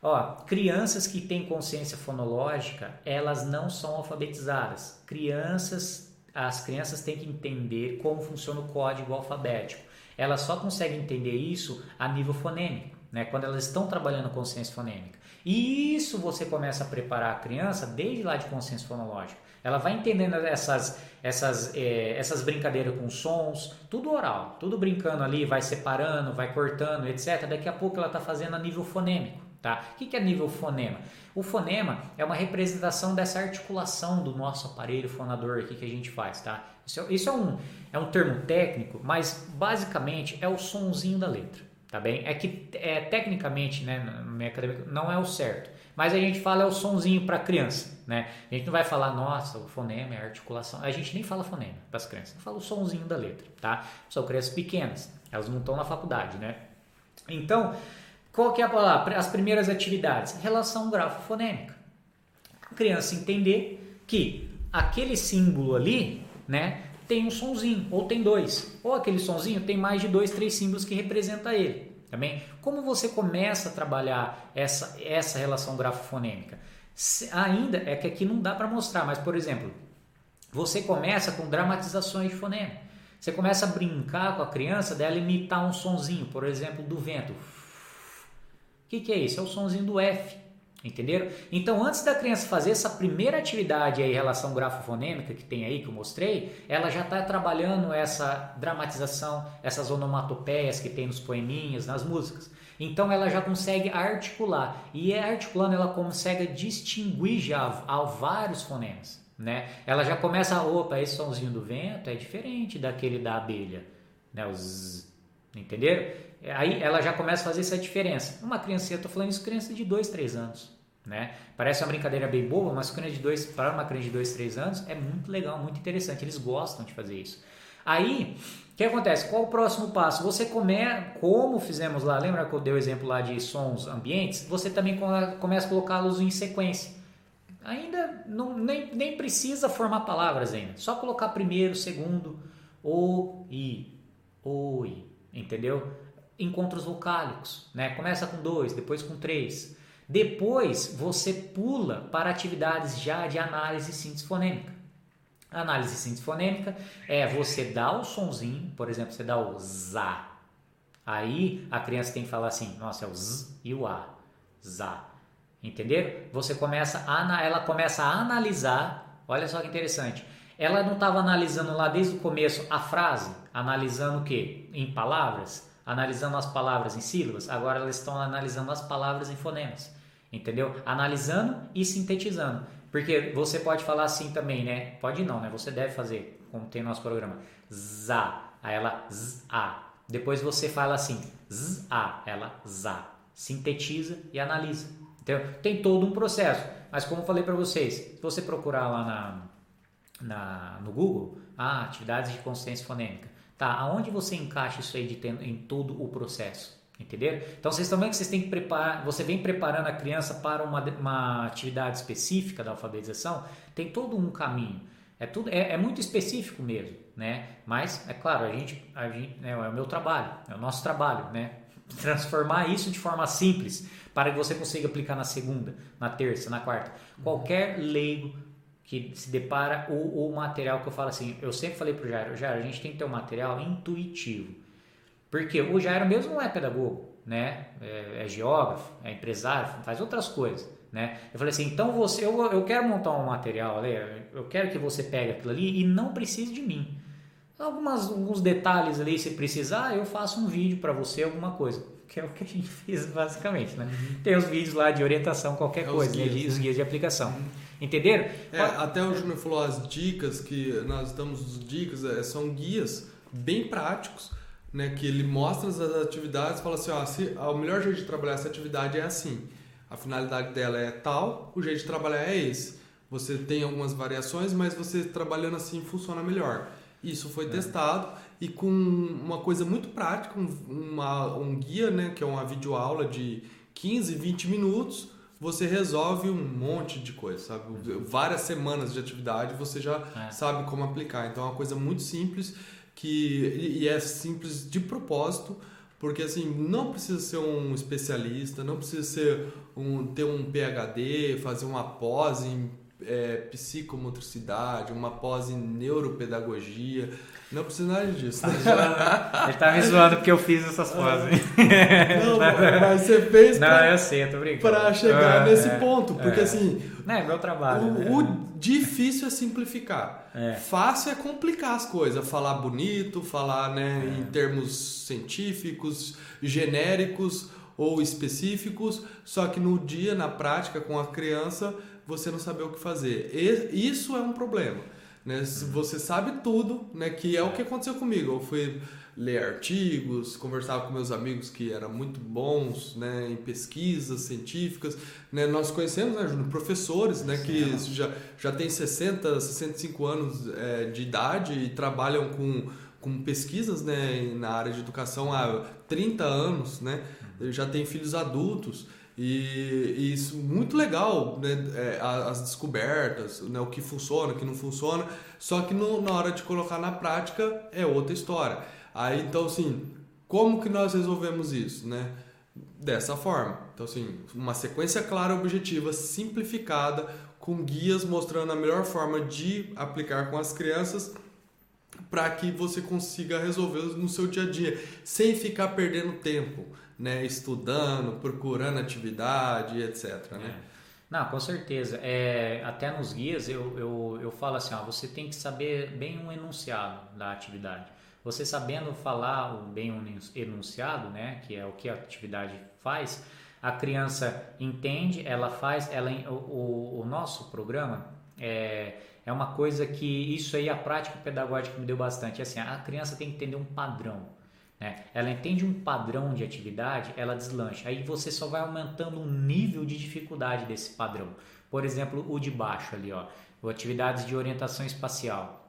Ó, crianças que têm consciência fonológica, elas não são alfabetizadas. Crianças, as crianças têm que entender como funciona o código alfabético. Elas só conseguem entender isso a nível fonêmico, né? Quando elas estão trabalhando consciência fonêmica. E isso você começa a preparar a criança desde lá de consciência fonológica. Ela vai entendendo essas, essas, é, essas brincadeiras com sons, tudo oral, tudo brincando ali, vai separando, vai cortando, etc. Daqui a pouco ela está fazendo a nível fonêmico. Tá? O que é nível fonema? O fonema é uma representação dessa articulação do nosso aparelho fonador aqui que a gente faz. Tá? Isso, é, isso é, um, é um termo técnico, mas basicamente é o sonzinho da letra. Tá bem? É que é, tecnicamente, né, na minha academia, não é o certo. Mas a gente fala é o sonzinho para criança, né? A gente não vai falar, nossa, o fonema é a articulação. A gente nem fala fonema para as crianças, gente fala o sonzinho da letra, tá? São crianças pequenas, elas não estão na faculdade, né? Então, qual que é a palavra? As primeiras atividades. Relação grafo-fonêmica. A criança entender que aquele símbolo ali, né, tem um sonzinho, ou tem dois. Ou aquele sonzinho tem mais de dois, três símbolos que representa ele. Também. Como você começa a trabalhar essa, essa relação grafo-fonêmica? Ainda é que aqui não dá para mostrar, mas por exemplo, você começa com dramatizações de fonema. Você começa a brincar com a criança dela imitar um sonzinho, por exemplo, do vento. O que, que é isso? É o sonzinho do F. Entenderam? Então, antes da criança fazer essa primeira atividade aí, relação grafofonêmica que tem aí, que eu mostrei, ela já está trabalhando essa dramatização, essas onomatopeias que tem nos poeminhas, nas músicas. Então, ela já consegue articular. E é articulando, ela consegue distinguir já há vários fonemas. Né? Ela já começa, opa, esse sonzinho do vento é diferente daquele da abelha. Né? Os, entenderam? Aí ela já começa a fazer essa diferença. Uma criança, eu estou falando isso criança de 2, 3 anos. Né? Parece uma brincadeira bem boba, mas criança de dois, para uma criança de 2, 3 anos é muito legal, muito interessante. Eles gostam de fazer isso. Aí, o que acontece? Qual o próximo passo? Você come, como fizemos lá, lembra que eu dei o exemplo lá de sons ambientes? Você também começa a colocá-los em sequência. Ainda não, nem, nem precisa formar palavras ainda. Só colocar primeiro, segundo, o, i, o, i, entendeu? Encontros vocálicos, né? Começa com dois, depois com três. Depois você pula para atividades já de análise e síntese fonêmica. Análise e síntese fonêmica é você dar o sonzinho, por exemplo, você dá o za. Aí a criança tem que falar assim, nossa, é o z e o a, za. Entenderam? Você começa a, ela começa a analisar. Olha só que interessante. Ela não estava analisando lá desde o começo a frase, analisando o que? Em palavras analisando as palavras em sílabas, agora elas estão analisando as palavras em fonemas. Entendeu? Analisando e sintetizando. Porque você pode falar assim também, né? Pode não, né? Você deve fazer, como tem no nosso programa. Za. Aí ela z a. Depois você fala assim, z a, ela za. Sintetiza e analisa. Entendeu? Tem todo um processo. Mas como falei para vocês, se você procurar lá na, na, no Google, ah, atividades de consciência fonêmica, Tá? Aonde você encaixa isso aí de em todo o processo? Entenderam? Então vocês também que vocês têm que preparar, você vem preparando a criança para uma, uma atividade específica da alfabetização, tem todo um caminho. É tudo é, é muito específico mesmo, né? Mas é claro, a gente, a gente é, é o meu trabalho, é o nosso trabalho, né? transformar isso de forma simples para que você consiga aplicar na segunda, na terça, na quarta. Qualquer leigo que se depara o, o material que eu falo assim, eu sempre falei pro Jairo, Jairo, a gente tem que ter um material intuitivo. Porque o Jairo mesmo não é pedagogo, né? É, é geógrafo, é empresário, faz outras coisas. Né? Eu falei assim, então você, eu, eu quero montar um material ali, eu quero que você pegue aquilo ali e não precise de mim. Algumas, alguns detalhes ali, se precisar, eu faço um vídeo para você, alguma coisa. Que é o que a gente fez basicamente, né? Uhum. Tem os vídeos lá de orientação, qualquer é coisa, os guias, né? os guias de aplicação. Uhum. Entenderam? É, até o Júnior falou as dicas, que nós damos dicas, é, são guias bem práticos, né? Que ele mostra as atividades, fala assim, ó, se, o melhor jeito de trabalhar essa atividade é assim. A finalidade dela é tal, o jeito de trabalhar é esse. Você tem algumas variações, mas você trabalhando assim funciona melhor. Isso foi é. testado e com uma coisa muito prática, um, uma, um guia, né, que é uma videoaula de 15, 20 minutos, você resolve um monte de coisa, sabe? Várias semanas de atividade você já é. sabe como aplicar. Então é uma coisa muito simples que e é simples de propósito, porque assim, não precisa ser um especialista, não precisa ser um ter um PhD, fazer uma pós em é, psicomotricidade, uma pós em neuropedagogia. Não precisa nada disso. Tá Ele tá me zoando porque eu fiz essas poses. Não, mas você fez Não, pra, eu sei, eu tô brincando. Pra chegar ah, nesse é, ponto. Porque é. assim. Não, é meu trabalho. O, né? o difícil é simplificar. É. Fácil é complicar as coisas. Falar bonito, falar né, é. em termos científicos, genéricos ou específicos. Só que no dia, na prática, com a criança, você não saber o que fazer. E, isso é um problema. Né? Você sabe tudo, né? que é o que aconteceu comigo. Eu fui ler artigos, conversava com meus amigos que eram muito bons né, em pesquisas científicas. Né? Nós conhecemos, né, Júnior, professores né, que já, já têm 60, 65 anos é, de idade e trabalham com, com pesquisas né, na área de educação há 30 anos, né? já têm filhos adultos. E, e, isso muito legal, né? É, as descobertas, né? o que funciona, o que não funciona, só que no, na hora de colocar na prática é outra história. Aí então assim, como que nós resolvemos isso, né? Dessa forma. Então assim, uma sequência clara, objetiva, simplificada, com guias mostrando a melhor forma de aplicar com as crianças para que você consiga resolver no seu dia a dia, sem ficar perdendo tempo né, estudando, procurando atividade, etc. Né? É. Não, com certeza. É, até nos guias eu, eu, eu falo assim, ó, você tem que saber bem um enunciado da atividade. Você sabendo falar bem um enunciado, né, que é o que a atividade faz, a criança entende, ela faz, ela, o, o, nosso programa é, é uma coisa que isso aí a prática pedagógica me deu bastante. Assim, a criança tem que entender um padrão. Né? Ela entende um padrão de atividade, ela deslancha. Aí você só vai aumentando o nível de dificuldade desse padrão. Por exemplo, o de baixo ali, ó, atividades de orientação espacial.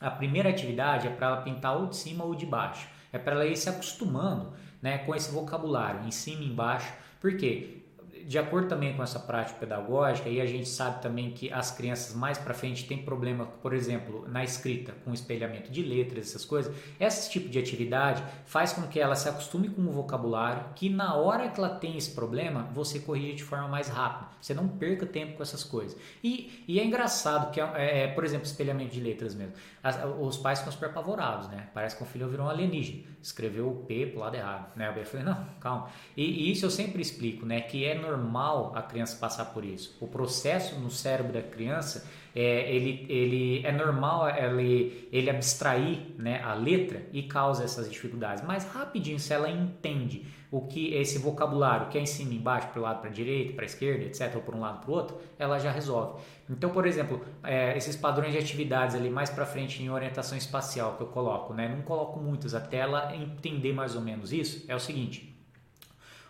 A primeira atividade é para ela pintar ou de cima ou de baixo. É para ela ir se acostumando né, com esse vocabulário, em cima e embaixo. Por quê? De acordo também com essa prática pedagógica, e a gente sabe também que as crianças mais para frente têm problema, por exemplo, na escrita, com espelhamento de letras, essas coisas. Esse tipo de atividade faz com que ela se acostume com o vocabulário, que na hora que ela tem esse problema, você corrige de forma mais rápida. Você não perca tempo com essas coisas. E, e é engraçado que, é, é, por exemplo, espelhamento de letras mesmo. As, os pais ficam super apavorados, né? Parece que o filho virou um alienígena. Escreveu o P pro lado errado, né? Eu falei, não, calma. E, e isso eu sempre explico, né? Que é normal a criança passar por isso. O processo no cérebro da criança é, ele, ele é normal ele, ele abstrair né, a letra e causa essas dificuldades. Mas rapidinho, se ela entende o que esse vocabulário que é em cima, embaixo, para o lado, para a direita, para a esquerda, etc., ou para um lado para o outro, ela já resolve. Então, por exemplo, é, esses padrões de atividades ali mais para frente em orientação espacial que eu coloco, né? Não coloco muitas até ela entender mais ou menos isso. É o seguinte,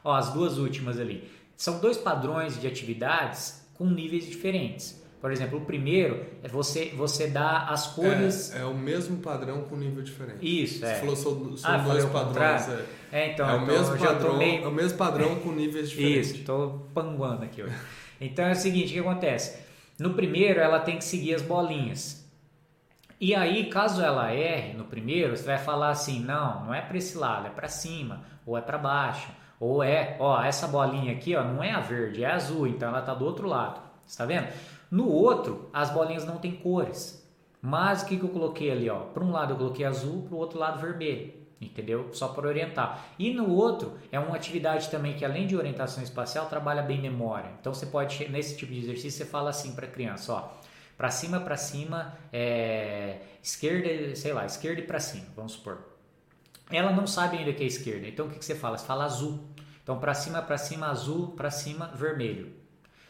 ó, as duas últimas ali são dois padrões de atividades com níveis diferentes. Por exemplo, o primeiro é você, você dá as cores. É, é o mesmo padrão com nível diferente. Isso, é. Você falou são, são ah, dois padrões. É. é. então. É o, então, mesmo padrão, meio... é o mesmo padrão com níveis diferentes. Isso, estou panguando aqui hoje. Então é o seguinte: o que acontece? No primeiro, ela tem que seguir as bolinhas. E aí, caso ela erre no primeiro, você vai falar assim: não, não é para esse lado, é para cima, ou é para baixo, ou é, ó, essa bolinha aqui, ó, não é a verde, é a azul, então ela tá do outro lado. Está vendo? No outro, as bolinhas não têm cores. Mas o que, que eu coloquei ali? Para um lado eu coloquei azul, para o outro lado vermelho. Entendeu? Só para orientar. E no outro, é uma atividade também que, além de orientação espacial, trabalha bem memória. Então você pode, nesse tipo de exercício, você fala assim para a criança: ó, para cima, para cima, é, esquerda, sei lá, esquerda e para cima, vamos supor. Ela não sabe ainda que é esquerda, então o que, que você fala? Você fala azul. Então, para cima, para cima, azul, para cima, vermelho.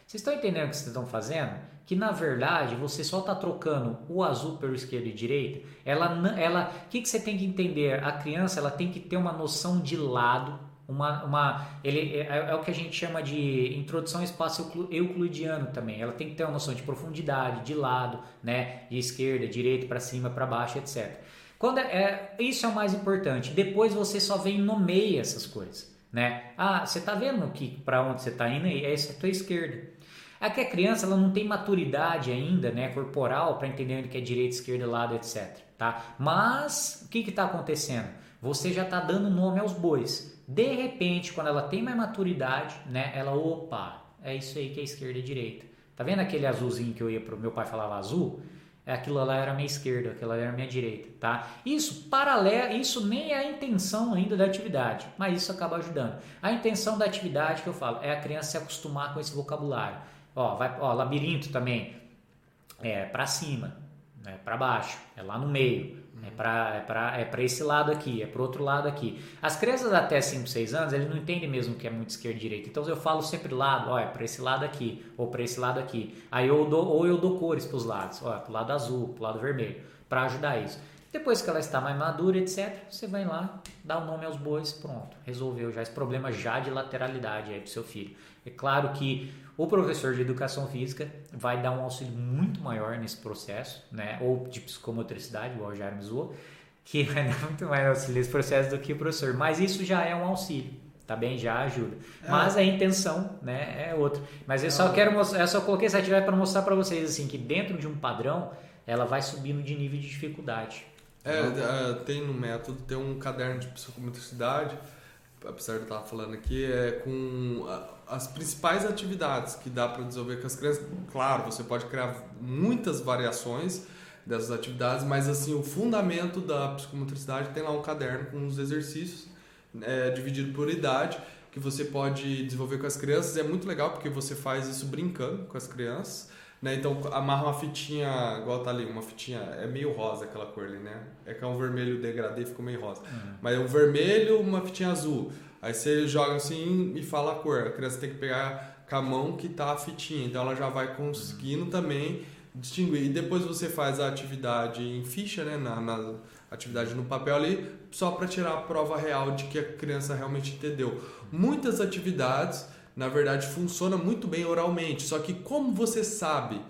Vocês estão entendendo o que vocês estão fazendo? Que na verdade você só está trocando o azul pelo esquerdo e direita. Ela, ela, o que, que você tem que entender? A criança ela tem que ter uma noção de lado, uma, uma ele é, é, o que a gente chama de introdução ao espaço euclidiano também. Ela tem que ter uma noção de profundidade, de lado, né, de esquerda, direita, para cima, para baixo, etc. Quando é, é, isso é o mais importante. Depois você só vem e nomeia essas coisas, né? Ah, você está vendo que para onde você está indo? Essa é a tua esquerda. É que a criança ela não tem maturidade ainda, né, corporal, para entender o que é direita, esquerda, lado, etc. Tá? Mas o que está acontecendo? Você já está dando nome aos bois. De repente, quando ela tem mais maturidade, né, ela, opa, é isso aí que é esquerda e direita. Tá vendo aquele azulzinho que eu ia pro meu pai falava azul? É aquilo lá era minha esquerda, aquilo lá era minha direita, tá? Isso paralelo, isso nem é a intenção ainda da atividade, mas isso acaba ajudando. A intenção da atividade que eu falo é a criança se acostumar com esse vocabulário. Ó, vai, ó, labirinto também é para cima, é para baixo, é lá no meio, é para é para é para esse lado aqui, é para outro lado aqui. As crianças até 5, 6 anos, eles não entendem mesmo que é muito esquerda e direita. Então eu falo sempre lado, ó, é para esse lado aqui ou para esse lado aqui. Aí eu dou ou eu dou cores para os lados, ó, pro lado azul, pro lado vermelho, para ajudar isso. Depois que ela está mais madura, etc, você vai lá, dá o nome aos bois, pronto, resolveu já esse problema já de lateralidade aí pro seu filho. É claro que o professor de educação física vai dar um auxílio muito maior nesse processo, né? Ou de psicomotricidade, igual o Jair zoou, que vai dar muito mais auxílio nesse processo do que o professor. Mas isso já é um auxílio, tá bem? Já ajuda. É. Mas a intenção, né, é outra. Mas eu só é. quero mostrar, eu só coloquei essa atividade para mostrar para vocês assim que dentro de um padrão, ela vai subindo de nível de dificuldade. É, é tem no método, tem um caderno de psicomotricidade, apesar de eu estar falando aqui, é com as principais atividades que dá para desenvolver com as crianças. Claro, você pode criar muitas variações dessas atividades, mas assim o fundamento da psicomotricidade tem lá um caderno com os exercícios é, dividido por idade que você pode desenvolver com as crianças. É muito legal porque você faz isso brincando com as crianças. Né? Então amarra uma fitinha, igual tá ali, uma fitinha, é meio rosa aquela cor ali, né? É que é um vermelho degradê, ficou meio rosa. Uhum. Mas é um vermelho, uma fitinha azul. Aí você joga assim e fala a cor. A criança tem que pegar com a mão que tá a fitinha. Então ela já vai conseguindo também distinguir. E depois você faz a atividade em ficha, né? Na, na atividade no papel ali, só para tirar a prova real de que a criança realmente entendeu. Muitas atividades, na verdade, funcionam muito bem oralmente. Só que como você sabe,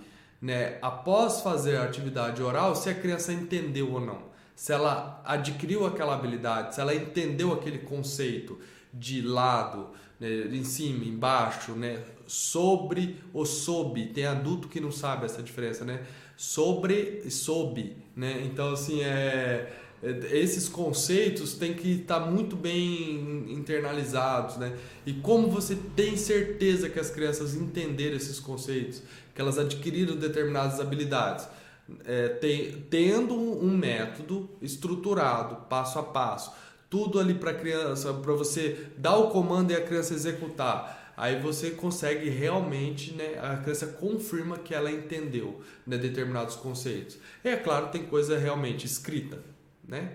né? Após fazer a atividade oral, se a criança entendeu ou não? Se ela adquiriu aquela habilidade, se ela entendeu aquele conceito de lado, né, em cima, embaixo, né, sobre ou sob. Tem adulto que não sabe essa diferença, né? Sobre e sob, né? Então assim é esses conceitos têm que estar muito bem internalizados, né? E como você tem certeza que as crianças entenderam esses conceitos, que elas adquiriram determinadas habilidades, é, tem, tendo um método estruturado, passo a passo tudo ali para a criança, para você dar o comando e a criança executar. Aí você consegue realmente, né, a criança confirma que ela entendeu né, determinados conceitos. E é claro, tem coisa realmente escrita, né?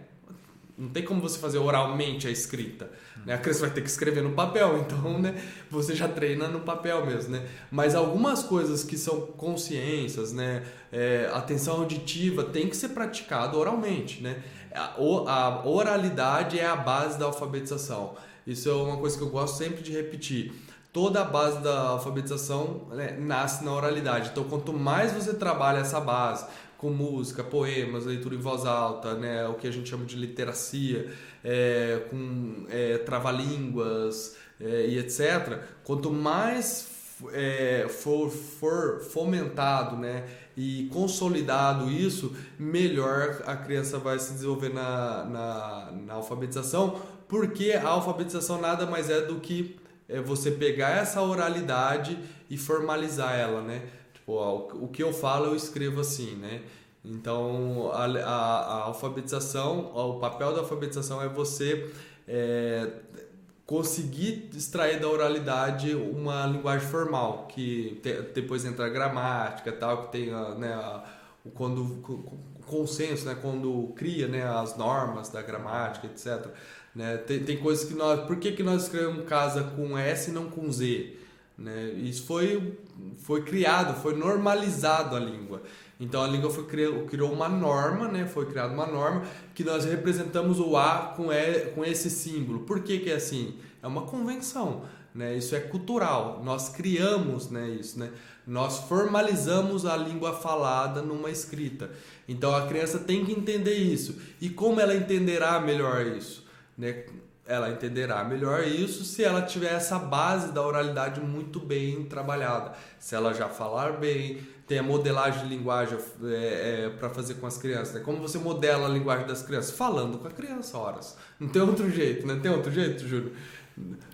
Não tem como você fazer oralmente a escrita. Né? A criança vai ter que escrever no papel, então né, você já treina no papel mesmo. Né? Mas algumas coisas que são consciências, né, é, atenção auditiva, tem que ser praticado oralmente. Né? a oralidade é a base da alfabetização. Isso é uma coisa que eu gosto sempre de repetir. Toda a base da alfabetização né, nasce na oralidade. Então, quanto mais você trabalha essa base, com música, poemas, leitura em voz alta, né, o que a gente chama de literacia, é, com é, trava-línguas é, e etc., quanto mais é, for, for fomentado né, e consolidado isso, melhor a criança vai se desenvolver na, na, na alfabetização, porque a alfabetização nada mais é do que é você pegar essa oralidade e formalizar ela, né? Tipo, o que eu falo eu escrevo assim, né? Então, a, a, a alfabetização, o papel da alfabetização é você é, conseguir extrair da oralidade uma linguagem formal, que te, depois entra a gramática tal, que tem né, a, o, quando, consenso, né, quando cria né, as normas da gramática, etc. Né? Tem, tem coisas que nós... Por que, que nós escrevemos casa com S e não com Z? Né? Isso foi, foi criado, foi normalizado a língua. Então a língua foi criou, criou uma norma, né? Foi criada uma norma que nós representamos o A com, e, com esse símbolo. Por que, que é assim? É uma convenção, né? Isso é cultural. Nós criamos, né? Isso, né? Nós formalizamos a língua falada numa escrita. Então a criança tem que entender isso. E como ela entenderá melhor isso, né? Ela entenderá melhor isso se ela tiver essa base da oralidade muito bem trabalhada. Se ela já falar bem, tem a modelagem de linguagem é, é, para fazer com as crianças. Né? Como você modela a linguagem das crianças? Falando com a criança, horas. Não tem outro jeito, né? Tem outro jeito, Júlio?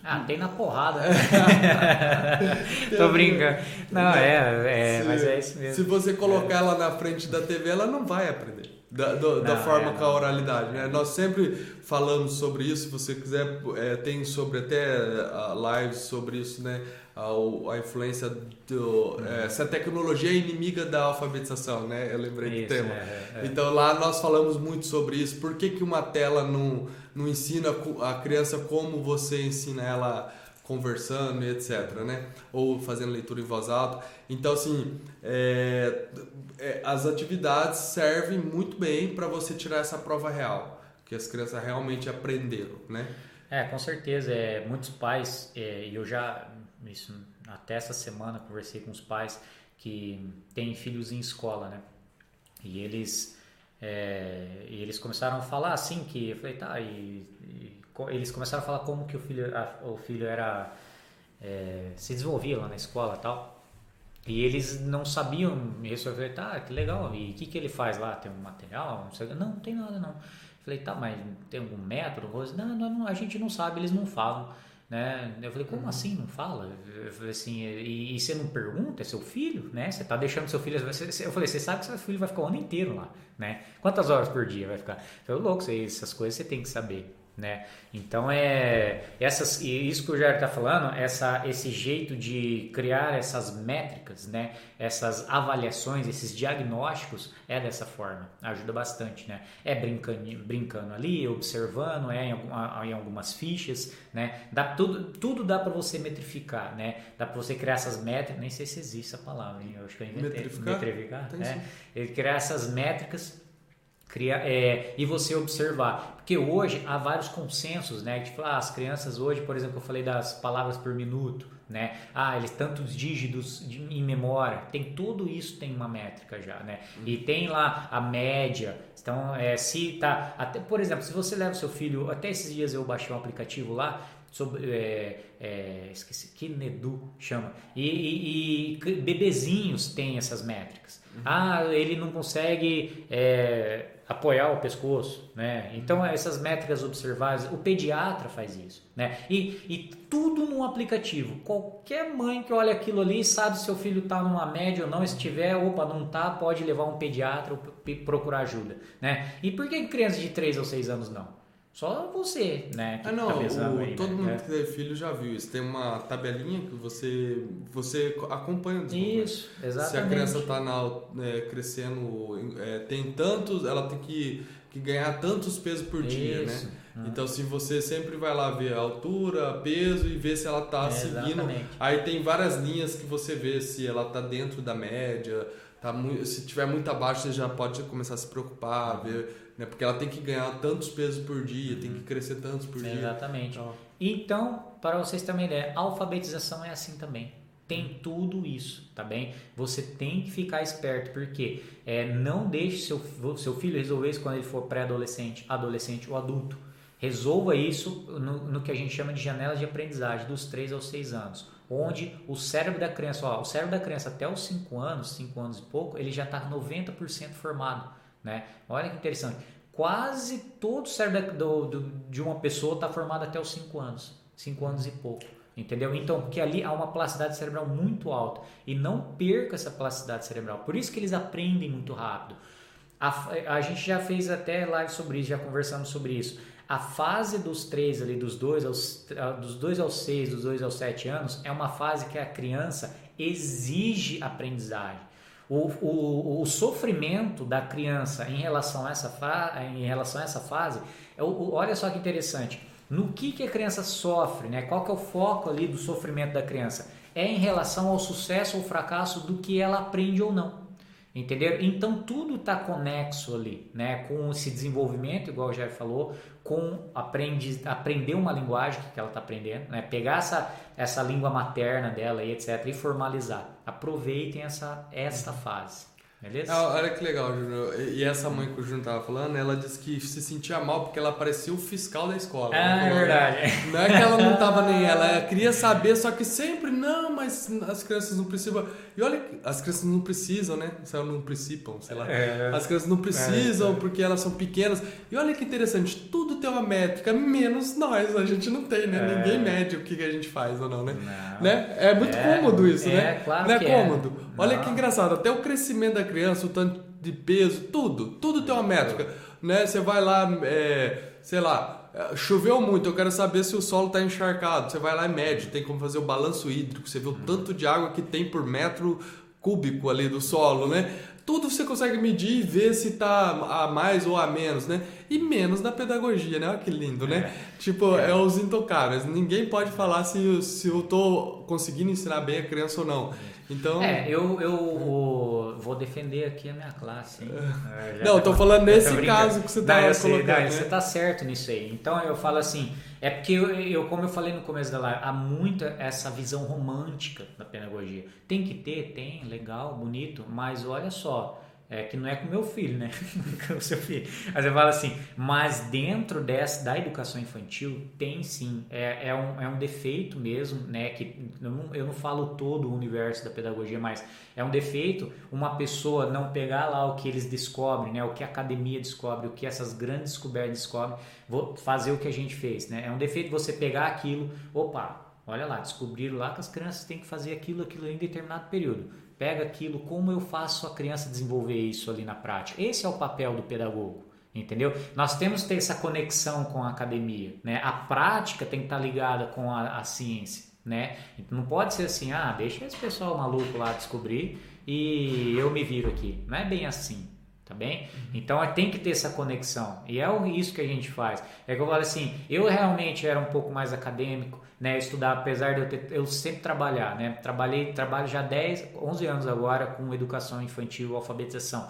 Ah, tem na porrada. Tô brincando. Não, é, é se, mas é isso mesmo. Se você colocar ela na frente da TV, ela não vai aprender da, do, da forma é, com a oralidade. Né? Nós sempre falamos sobre isso, se você quiser, é, tem sobre até uh, lives sobre isso, né? A, a influência do. É, essa tecnologia é inimiga da alfabetização, né? Eu lembrei isso, do tema. É, é, então lá nós falamos muito sobre isso. Por que, que uma tela não, não ensina a criança como você ensina ela conversando e etc, né? Ou fazendo leitura em voz alta. Então, assim, é, é, as atividades servem muito bem para você tirar essa prova real, que as crianças realmente aprenderam, né? É, com certeza. É, muitos pais, é, e eu já, isso, até essa semana, conversei com os pais que têm filhos em escola, né? E eles, é, e eles começaram a falar assim que, eu falei, tá, e, e eles começaram a falar como que o filho, a, o filho era é, se desenvolvia lá na escola tal. E eles não sabiam falei, tá, que legal. E o que, que ele faz lá? Tem um material? Não, sei, não, não tem nada não. Falei, tá, mas tem algum método? Não, não, a gente não sabe, eles não falam. Né? Eu falei, como uhum. assim não fala? Eu falei assim, e, e, você não pergunta? É seu filho, né? Você tá deixando seu filho. Eu falei, você sabe que seu filho vai ficar o ano inteiro lá, né? Quantas horas por dia vai ficar? Eu falei, louco, essas coisas você tem que saber né? Então é essas isso que o Jair está falando, essa esse jeito de criar essas métricas, né? Essas avaliações, esses diagnósticos é dessa forma, ajuda bastante, né? É brincando, brincando ali, observando, é em, em algumas fichas, né? Dá tudo tudo dá para você metrificar, né? Dá para você criar essas métricas, nem sei se existe essa palavra, hein? eu acho que eu inventei, metrificar, metrificar né? Criar essas métricas Criar, é, e você observar. Porque hoje há vários consensos, né? Falar, ah, as crianças hoje, por exemplo, eu falei das palavras por minuto, né? Ah, eles tantos dígitos de, em memória. Tem tudo isso tem uma métrica já, né? E tem lá a média. Então, é, se tá. Até, por exemplo, se você leva o seu filho. Até esses dias eu baixei um aplicativo lá sobre é, é, esqueci Kinedu chama e, e, e, bebezinhos têm essas métricas uhum. ah ele não consegue é, apoiar o pescoço, né? Então essas métricas observáveis, o pediatra faz isso, né? E, e tudo no aplicativo. Qualquer mãe que olha aquilo ali sabe se seu filho está numa média ou não. Se tiver, opa, não tá, pode levar um pediatra ou procurar ajuda, né? E por que crianças de 3 ou 6 anos não? Só você, né? ah, não, tá o, aí, todo né? mundo que tem filho já viu isso. Tem uma tabelinha que você, você acompanha o Isso, exatamente. Se a criança está é, crescendo, é, tem tantos, ela tem que, que ganhar tantos pesos por isso. dia, né? Hum. Então, se você sempre vai lá ver a altura, peso e ver se ela está é, seguindo. Exatamente. Aí tem várias linhas que você vê se ela está dentro da média. Tá muito, se tiver muito abaixo, você já pode começar a se preocupar, ver né? Porque ela tem que ganhar tantos pesos por dia, tem que crescer tantos por dia. Exatamente. Então, então para vocês terem uma ideia, a alfabetização é assim também. Tem tudo isso, tá bem? Você tem que ficar esperto, porque é, não deixe seu, seu filho resolver isso quando ele for pré-adolescente, adolescente ou adulto. Resolva isso no, no, que a gente chama de janela de aprendizagem, dos 3 aos 6 anos. onde o cérebro da criança, ó, o cérebro da criança até os 5 anos, 5 anos e pouco, ele já está 90% formado. Né? Olha que interessante. Quase todo o cérebro do, do, de uma pessoa está formado até os 5 anos. 5 anos e pouco. Entendeu? Então, porque ali há uma plasticidade cerebral muito alta. E não perca essa plasticidade cerebral. Por isso que eles aprendem muito rápido. A, a gente já fez até live sobre isso, já conversamos sobre isso. A fase dos três ali, dos dois aos, dos dois aos seis, dos dois aos sete anos, é uma fase que a criança exige aprendizagem. O, o, sofrimento da criança em relação a essa, fa, em relação a essa fase, é o, olha só que interessante. No que, que a criança sofre, né? qual que é o foco ali do sofrimento da criança? É em relação ao sucesso ou fracasso do que ela aprende ou não. Entendeu? Então tudo está conexo ali, né? Com esse desenvolvimento, igual o Jair falou, com aprende, aprender uma linguagem que ela está aprendendo, né? Pegar essa, essa língua materna dela e etc. e formalizar. Aproveitem essa, essa fase. Beleza? Ah, olha que legal, Júnior. E essa mãe que o Júnior tava falando, ela disse que se sentia mal porque ela parecia o fiscal da escola. Ah, é verdade. Não é que ela não tava nem ela, queria saber, só que sempre, não, mas as crianças não precisam. E olha, as crianças não precisam, né? Elas não principam, sei lá. É. As crianças não precisam é, porque elas são pequenas. E olha que interessante, tudo tem uma métrica, menos nós, a gente não tem, né? É. Ninguém mede o que a gente faz ou não, né? Não. né? É muito é, cômodo isso, né? É, claro não é que cômodo. Olha não. que engraçado, até o crescimento da criança, o tanto de peso, tudo, tudo tem uma métrica, né? Você vai lá, é, sei lá, é, choveu muito, eu quero saber se o solo está encharcado. Você vai lá e mede, tem como fazer o balanço hídrico, você vê o tanto de água que tem por metro cúbico ali do solo, né? Tudo você consegue medir e ver se está a mais ou a menos, né? E menos da pedagogia, né? Olha que lindo, né? É. Tipo, é. é. os intocáveis. Ninguém pode falar se, se eu estou conseguindo ensinar bem a criança ou não. Então... É, eu, eu vou defender aqui a minha classe. É, não, estou falando nesse caso que você está colocando. Não, né? Você está certo nisso aí. Então eu falo assim, é porque eu, eu, como eu falei no começo da live, há muita essa visão romântica da pedagogia. Tem que ter, tem, legal, bonito, mas olha só, é que não é com meu filho, né? com o seu filho. Mas eu falo assim, mas dentro dessa da educação infantil tem sim, é, é, um, é um defeito mesmo, né? Que eu não, eu não falo todo o universo da pedagogia, mas é um defeito uma pessoa não pegar lá o que eles descobrem, né? O que a academia descobre, o que essas grandes descobertas descobrem, vou fazer o que a gente fez, né? É um defeito você pegar aquilo, opa, olha lá, descobriram lá que as crianças têm que fazer aquilo, aquilo em determinado período pega aquilo, como eu faço a criança desenvolver isso ali na prática. Esse é o papel do pedagogo. Entendeu? Nós temos que ter essa conexão com a academia. Né? A prática tem que estar ligada com a, a ciência. Né? Então, não pode ser assim, ah, deixa esse pessoal maluco lá descobrir e eu me viro aqui. Não é bem assim tá bem? Então tem que ter essa conexão e é isso que a gente faz. É que eu falo assim, eu realmente era um pouco mais acadêmico, né? Estudar, apesar de eu ter, eu sempre trabalhar, né? Trabalhei, trabalho já 10, 11 anos agora com educação infantil, alfabetização.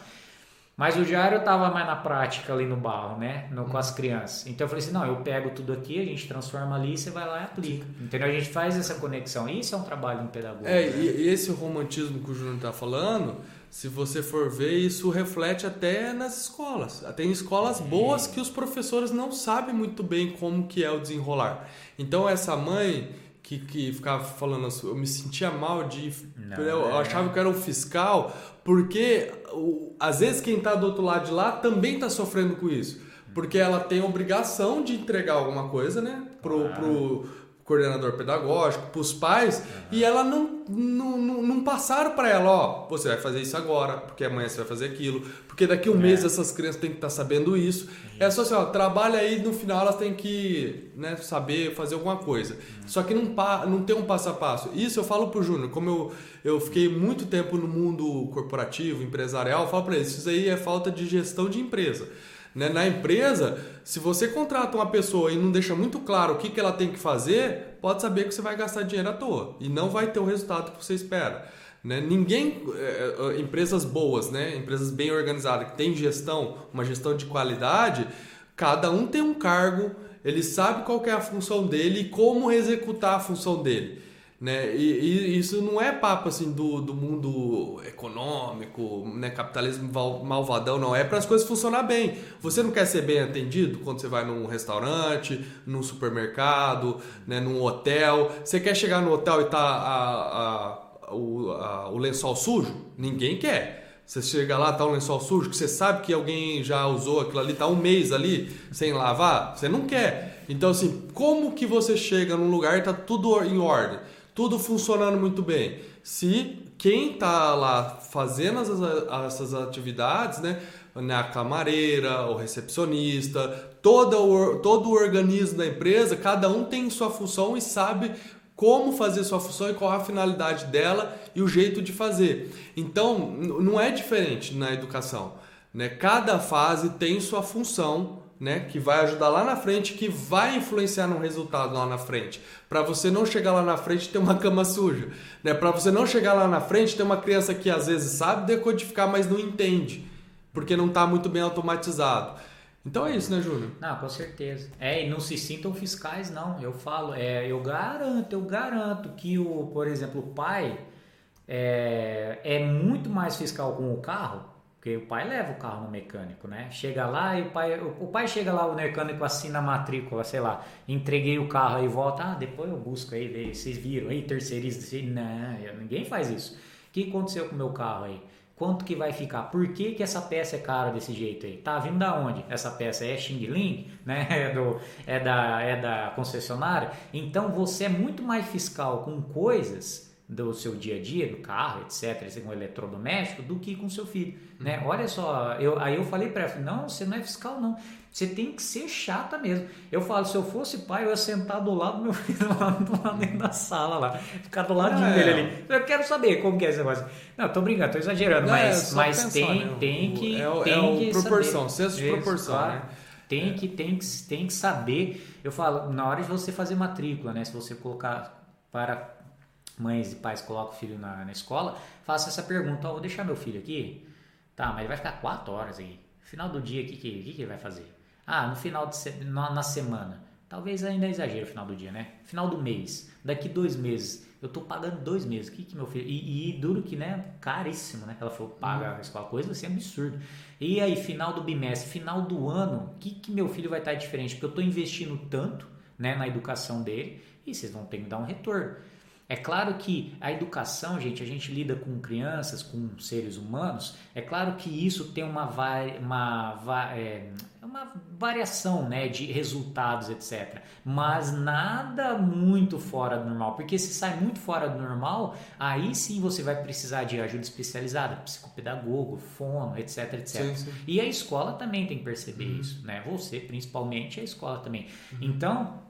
Mas o Jairo estava mais na prática ali no barro, né? No, com as crianças. Então eu falei assim: não, eu pego tudo aqui, a gente transforma ali, você vai lá e aplica. Entendeu? A gente faz essa conexão. Isso é um trabalho em pedagogia. É, e, e esse romantismo que o Júnior está falando se você for ver, isso reflete até nas escolas. Tem escolas boas que os professores não sabem muito bem como que é o desenrolar. Então essa mãe que, que ficava falando assim, eu me sentia mal de não, eu é. achava que era um fiscal, porque o, às vezes quem está do outro lado de lá também está sofrendo com isso. Porque ela tem obrigação de entregar alguma coisa, né? Pro, ah. pro, coordenador pedagógico, para os pais, uhum. e ela não, não, não, não passaram para ela, ó, você vai fazer isso agora, porque amanhã você vai fazer aquilo, porque daqui a um é. mês essas crianças têm que estar tá sabendo isso. É só assim, ó, trabalha aí, no final elas têm que né, saber fazer alguma coisa. Uhum. Só que não, não tem um passo a passo. Isso eu falo pro Júnior, como eu, eu fiquei muito tempo no mundo corporativo, empresarial, eu falo para ele, isso aí é falta de gestão de empresa. Né? Na empresa, se você contrata uma pessoa e não deixa muito claro o que, que ela tem que fazer, pode saber que você vai gastar dinheiro à toa e não vai ter o resultado que você espera. Né? Ninguém, é, empresas boas, né? empresas bem organizadas, que têm gestão, uma gestão de qualidade, cada um tem um cargo, ele sabe qual é a função dele e como executar a função dele. Né? E, e, isso não é papo assim do, do mundo econômico, né? capitalismo malvadão, não. É para as coisas funcionar bem. Você não quer ser bem atendido quando você vai num restaurante, num supermercado, né? num hotel. Você quer chegar no hotel e tá a, a, o, a, o lençol sujo? Ninguém quer. Você chega lá, tá um lençol sujo, que você sabe que alguém já usou aquilo ali, tá um mês ali sem lavar, você não quer. Então, assim, como que você chega num lugar e tá tudo em ordem? Tudo funcionando muito bem. Se quem está lá fazendo as, essas atividades, né, né, a camareira, o recepcionista, todo o, todo o organismo da empresa, cada um tem sua função e sabe como fazer sua função e qual a finalidade dela e o jeito de fazer. Então, não é diferente na educação. Né? Cada fase tem sua função né, que vai ajudar lá na frente, que vai influenciar no resultado lá na frente. Para você não chegar lá na frente e ter uma cama suja, né? Para você não chegar lá na frente ter uma criança que às vezes sabe decodificar, mas não entende, porque não está muito bem automatizado. Então é isso, né, Júnior? Não, com certeza. É, e não se sintam fiscais, não. Eu falo, é, eu garanto, eu garanto que o, por exemplo, o pai é, é muito mais fiscal com o carro porque o pai leva o carro no mecânico, né? Chega lá e o pai, o, pai chega lá, o mecânico assina a matrícula, sei lá, entreguei o carro aí volta, ah, depois eu busco aí, vocês viram aí, terceiriza, não, ninguém faz isso. O que aconteceu com o meu carro aí? Quanto que vai ficar? Por que, que essa peça é cara desse jeito aí? Tá vindo da onde? Essa peça é Xing Ling, né? É, do, é, da, é da concessionária? Então você é muito mais fiscal com coisas do seu dia a dia, do carro, etc., com eletrodoméstico, do que com seu filho. Né? Uhum. Olha só, eu, aí eu falei para ela, não, você não é fiscal não, você tem que ser chata mesmo. Eu falo, se eu fosse pai, eu ia sentar do lado do meu filho lá, lá dentro da sala, lá, ficar do ladinho é. dele ali. Eu quero saber como que é esse negócio. Não, tô brincando, tô exagerando, não, mas, é mas pensar, tem, né? tem que... É, o, tem é que proporção, senso de proporção, claro. né? Tem, é. que, tem, que, tem que saber. Eu falo, na hora de você fazer matrícula, né? Se você colocar para mães e pais colocam o filho na, na escola, faça essa pergunta: oh, vou deixar meu filho aqui? Tá, mas ele vai ficar quatro horas aí. Final do dia, o que, que, que, que ele vai fazer? Ah, no final de na, na semana. Talvez ainda é exagero final do dia, né? Final do mês. Daqui dois meses. Eu tô pagando dois meses. O que que meu filho... E, e duro que, né? Caríssimo, né? Ela falou, paga a escola. Coisa assim, absurdo. E aí, final do bimestre, final do ano, o que que meu filho vai estar diferente? Porque eu tô investindo tanto, né? Na educação dele. E vocês vão ter que dar um retorno. É claro que a educação, gente, a gente lida com crianças, com seres humanos, é claro que isso tem uma, uma, é, uma variação né, de resultados, etc. Mas nada muito fora do normal, porque se sai muito fora do normal, aí sim você vai precisar de ajuda especializada, psicopedagogo, fono, etc, etc. Sim, sim. E a escola também tem que perceber uhum. isso, né? Você, principalmente, a escola também. Uhum. Então,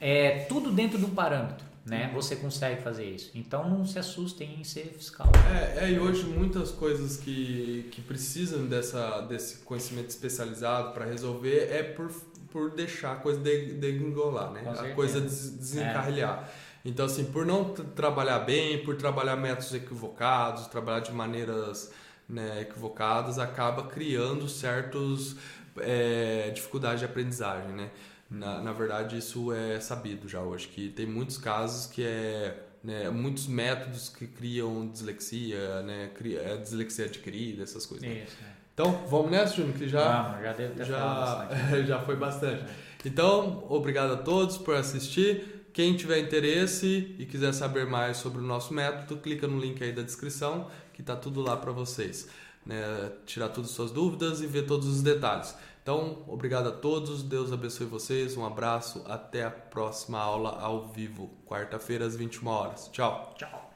é tudo dentro de um parâmetro né? Uhum. Você consegue fazer isso. Então não se assustem em ser fiscal. É, é e hoje muitas coisas que, que precisam dessa, desse conhecimento especializado para resolver é por, por deixar a coisa degringolar, né? A coisa des, desencarrilhar. É. Então, assim, por não trabalhar bem, por trabalhar métodos equivocados, trabalhar de maneiras né, equivocadas, acaba criando certos é, dificuldades de aprendizagem, né? Na, na verdade, isso é sabido já hoje, que tem muitos casos que é né, muitos métodos que criam dislexia, né, cria, é dislexia adquirida, essas coisas. Né? Isso, né? Então, vamos nessa, Júnior, que já, já, deve já, já foi bastante. Então, obrigado a todos por assistir. Quem tiver interesse e quiser saber mais sobre o nosso método, clica no link aí da descrição, que está tudo lá para vocês. Né? Tirar todas as suas dúvidas e ver todos os detalhes. Então, obrigado a todos, Deus abençoe vocês, um abraço, até a próxima aula ao vivo, quarta-feira às 21 horas. Tchau. Tchau.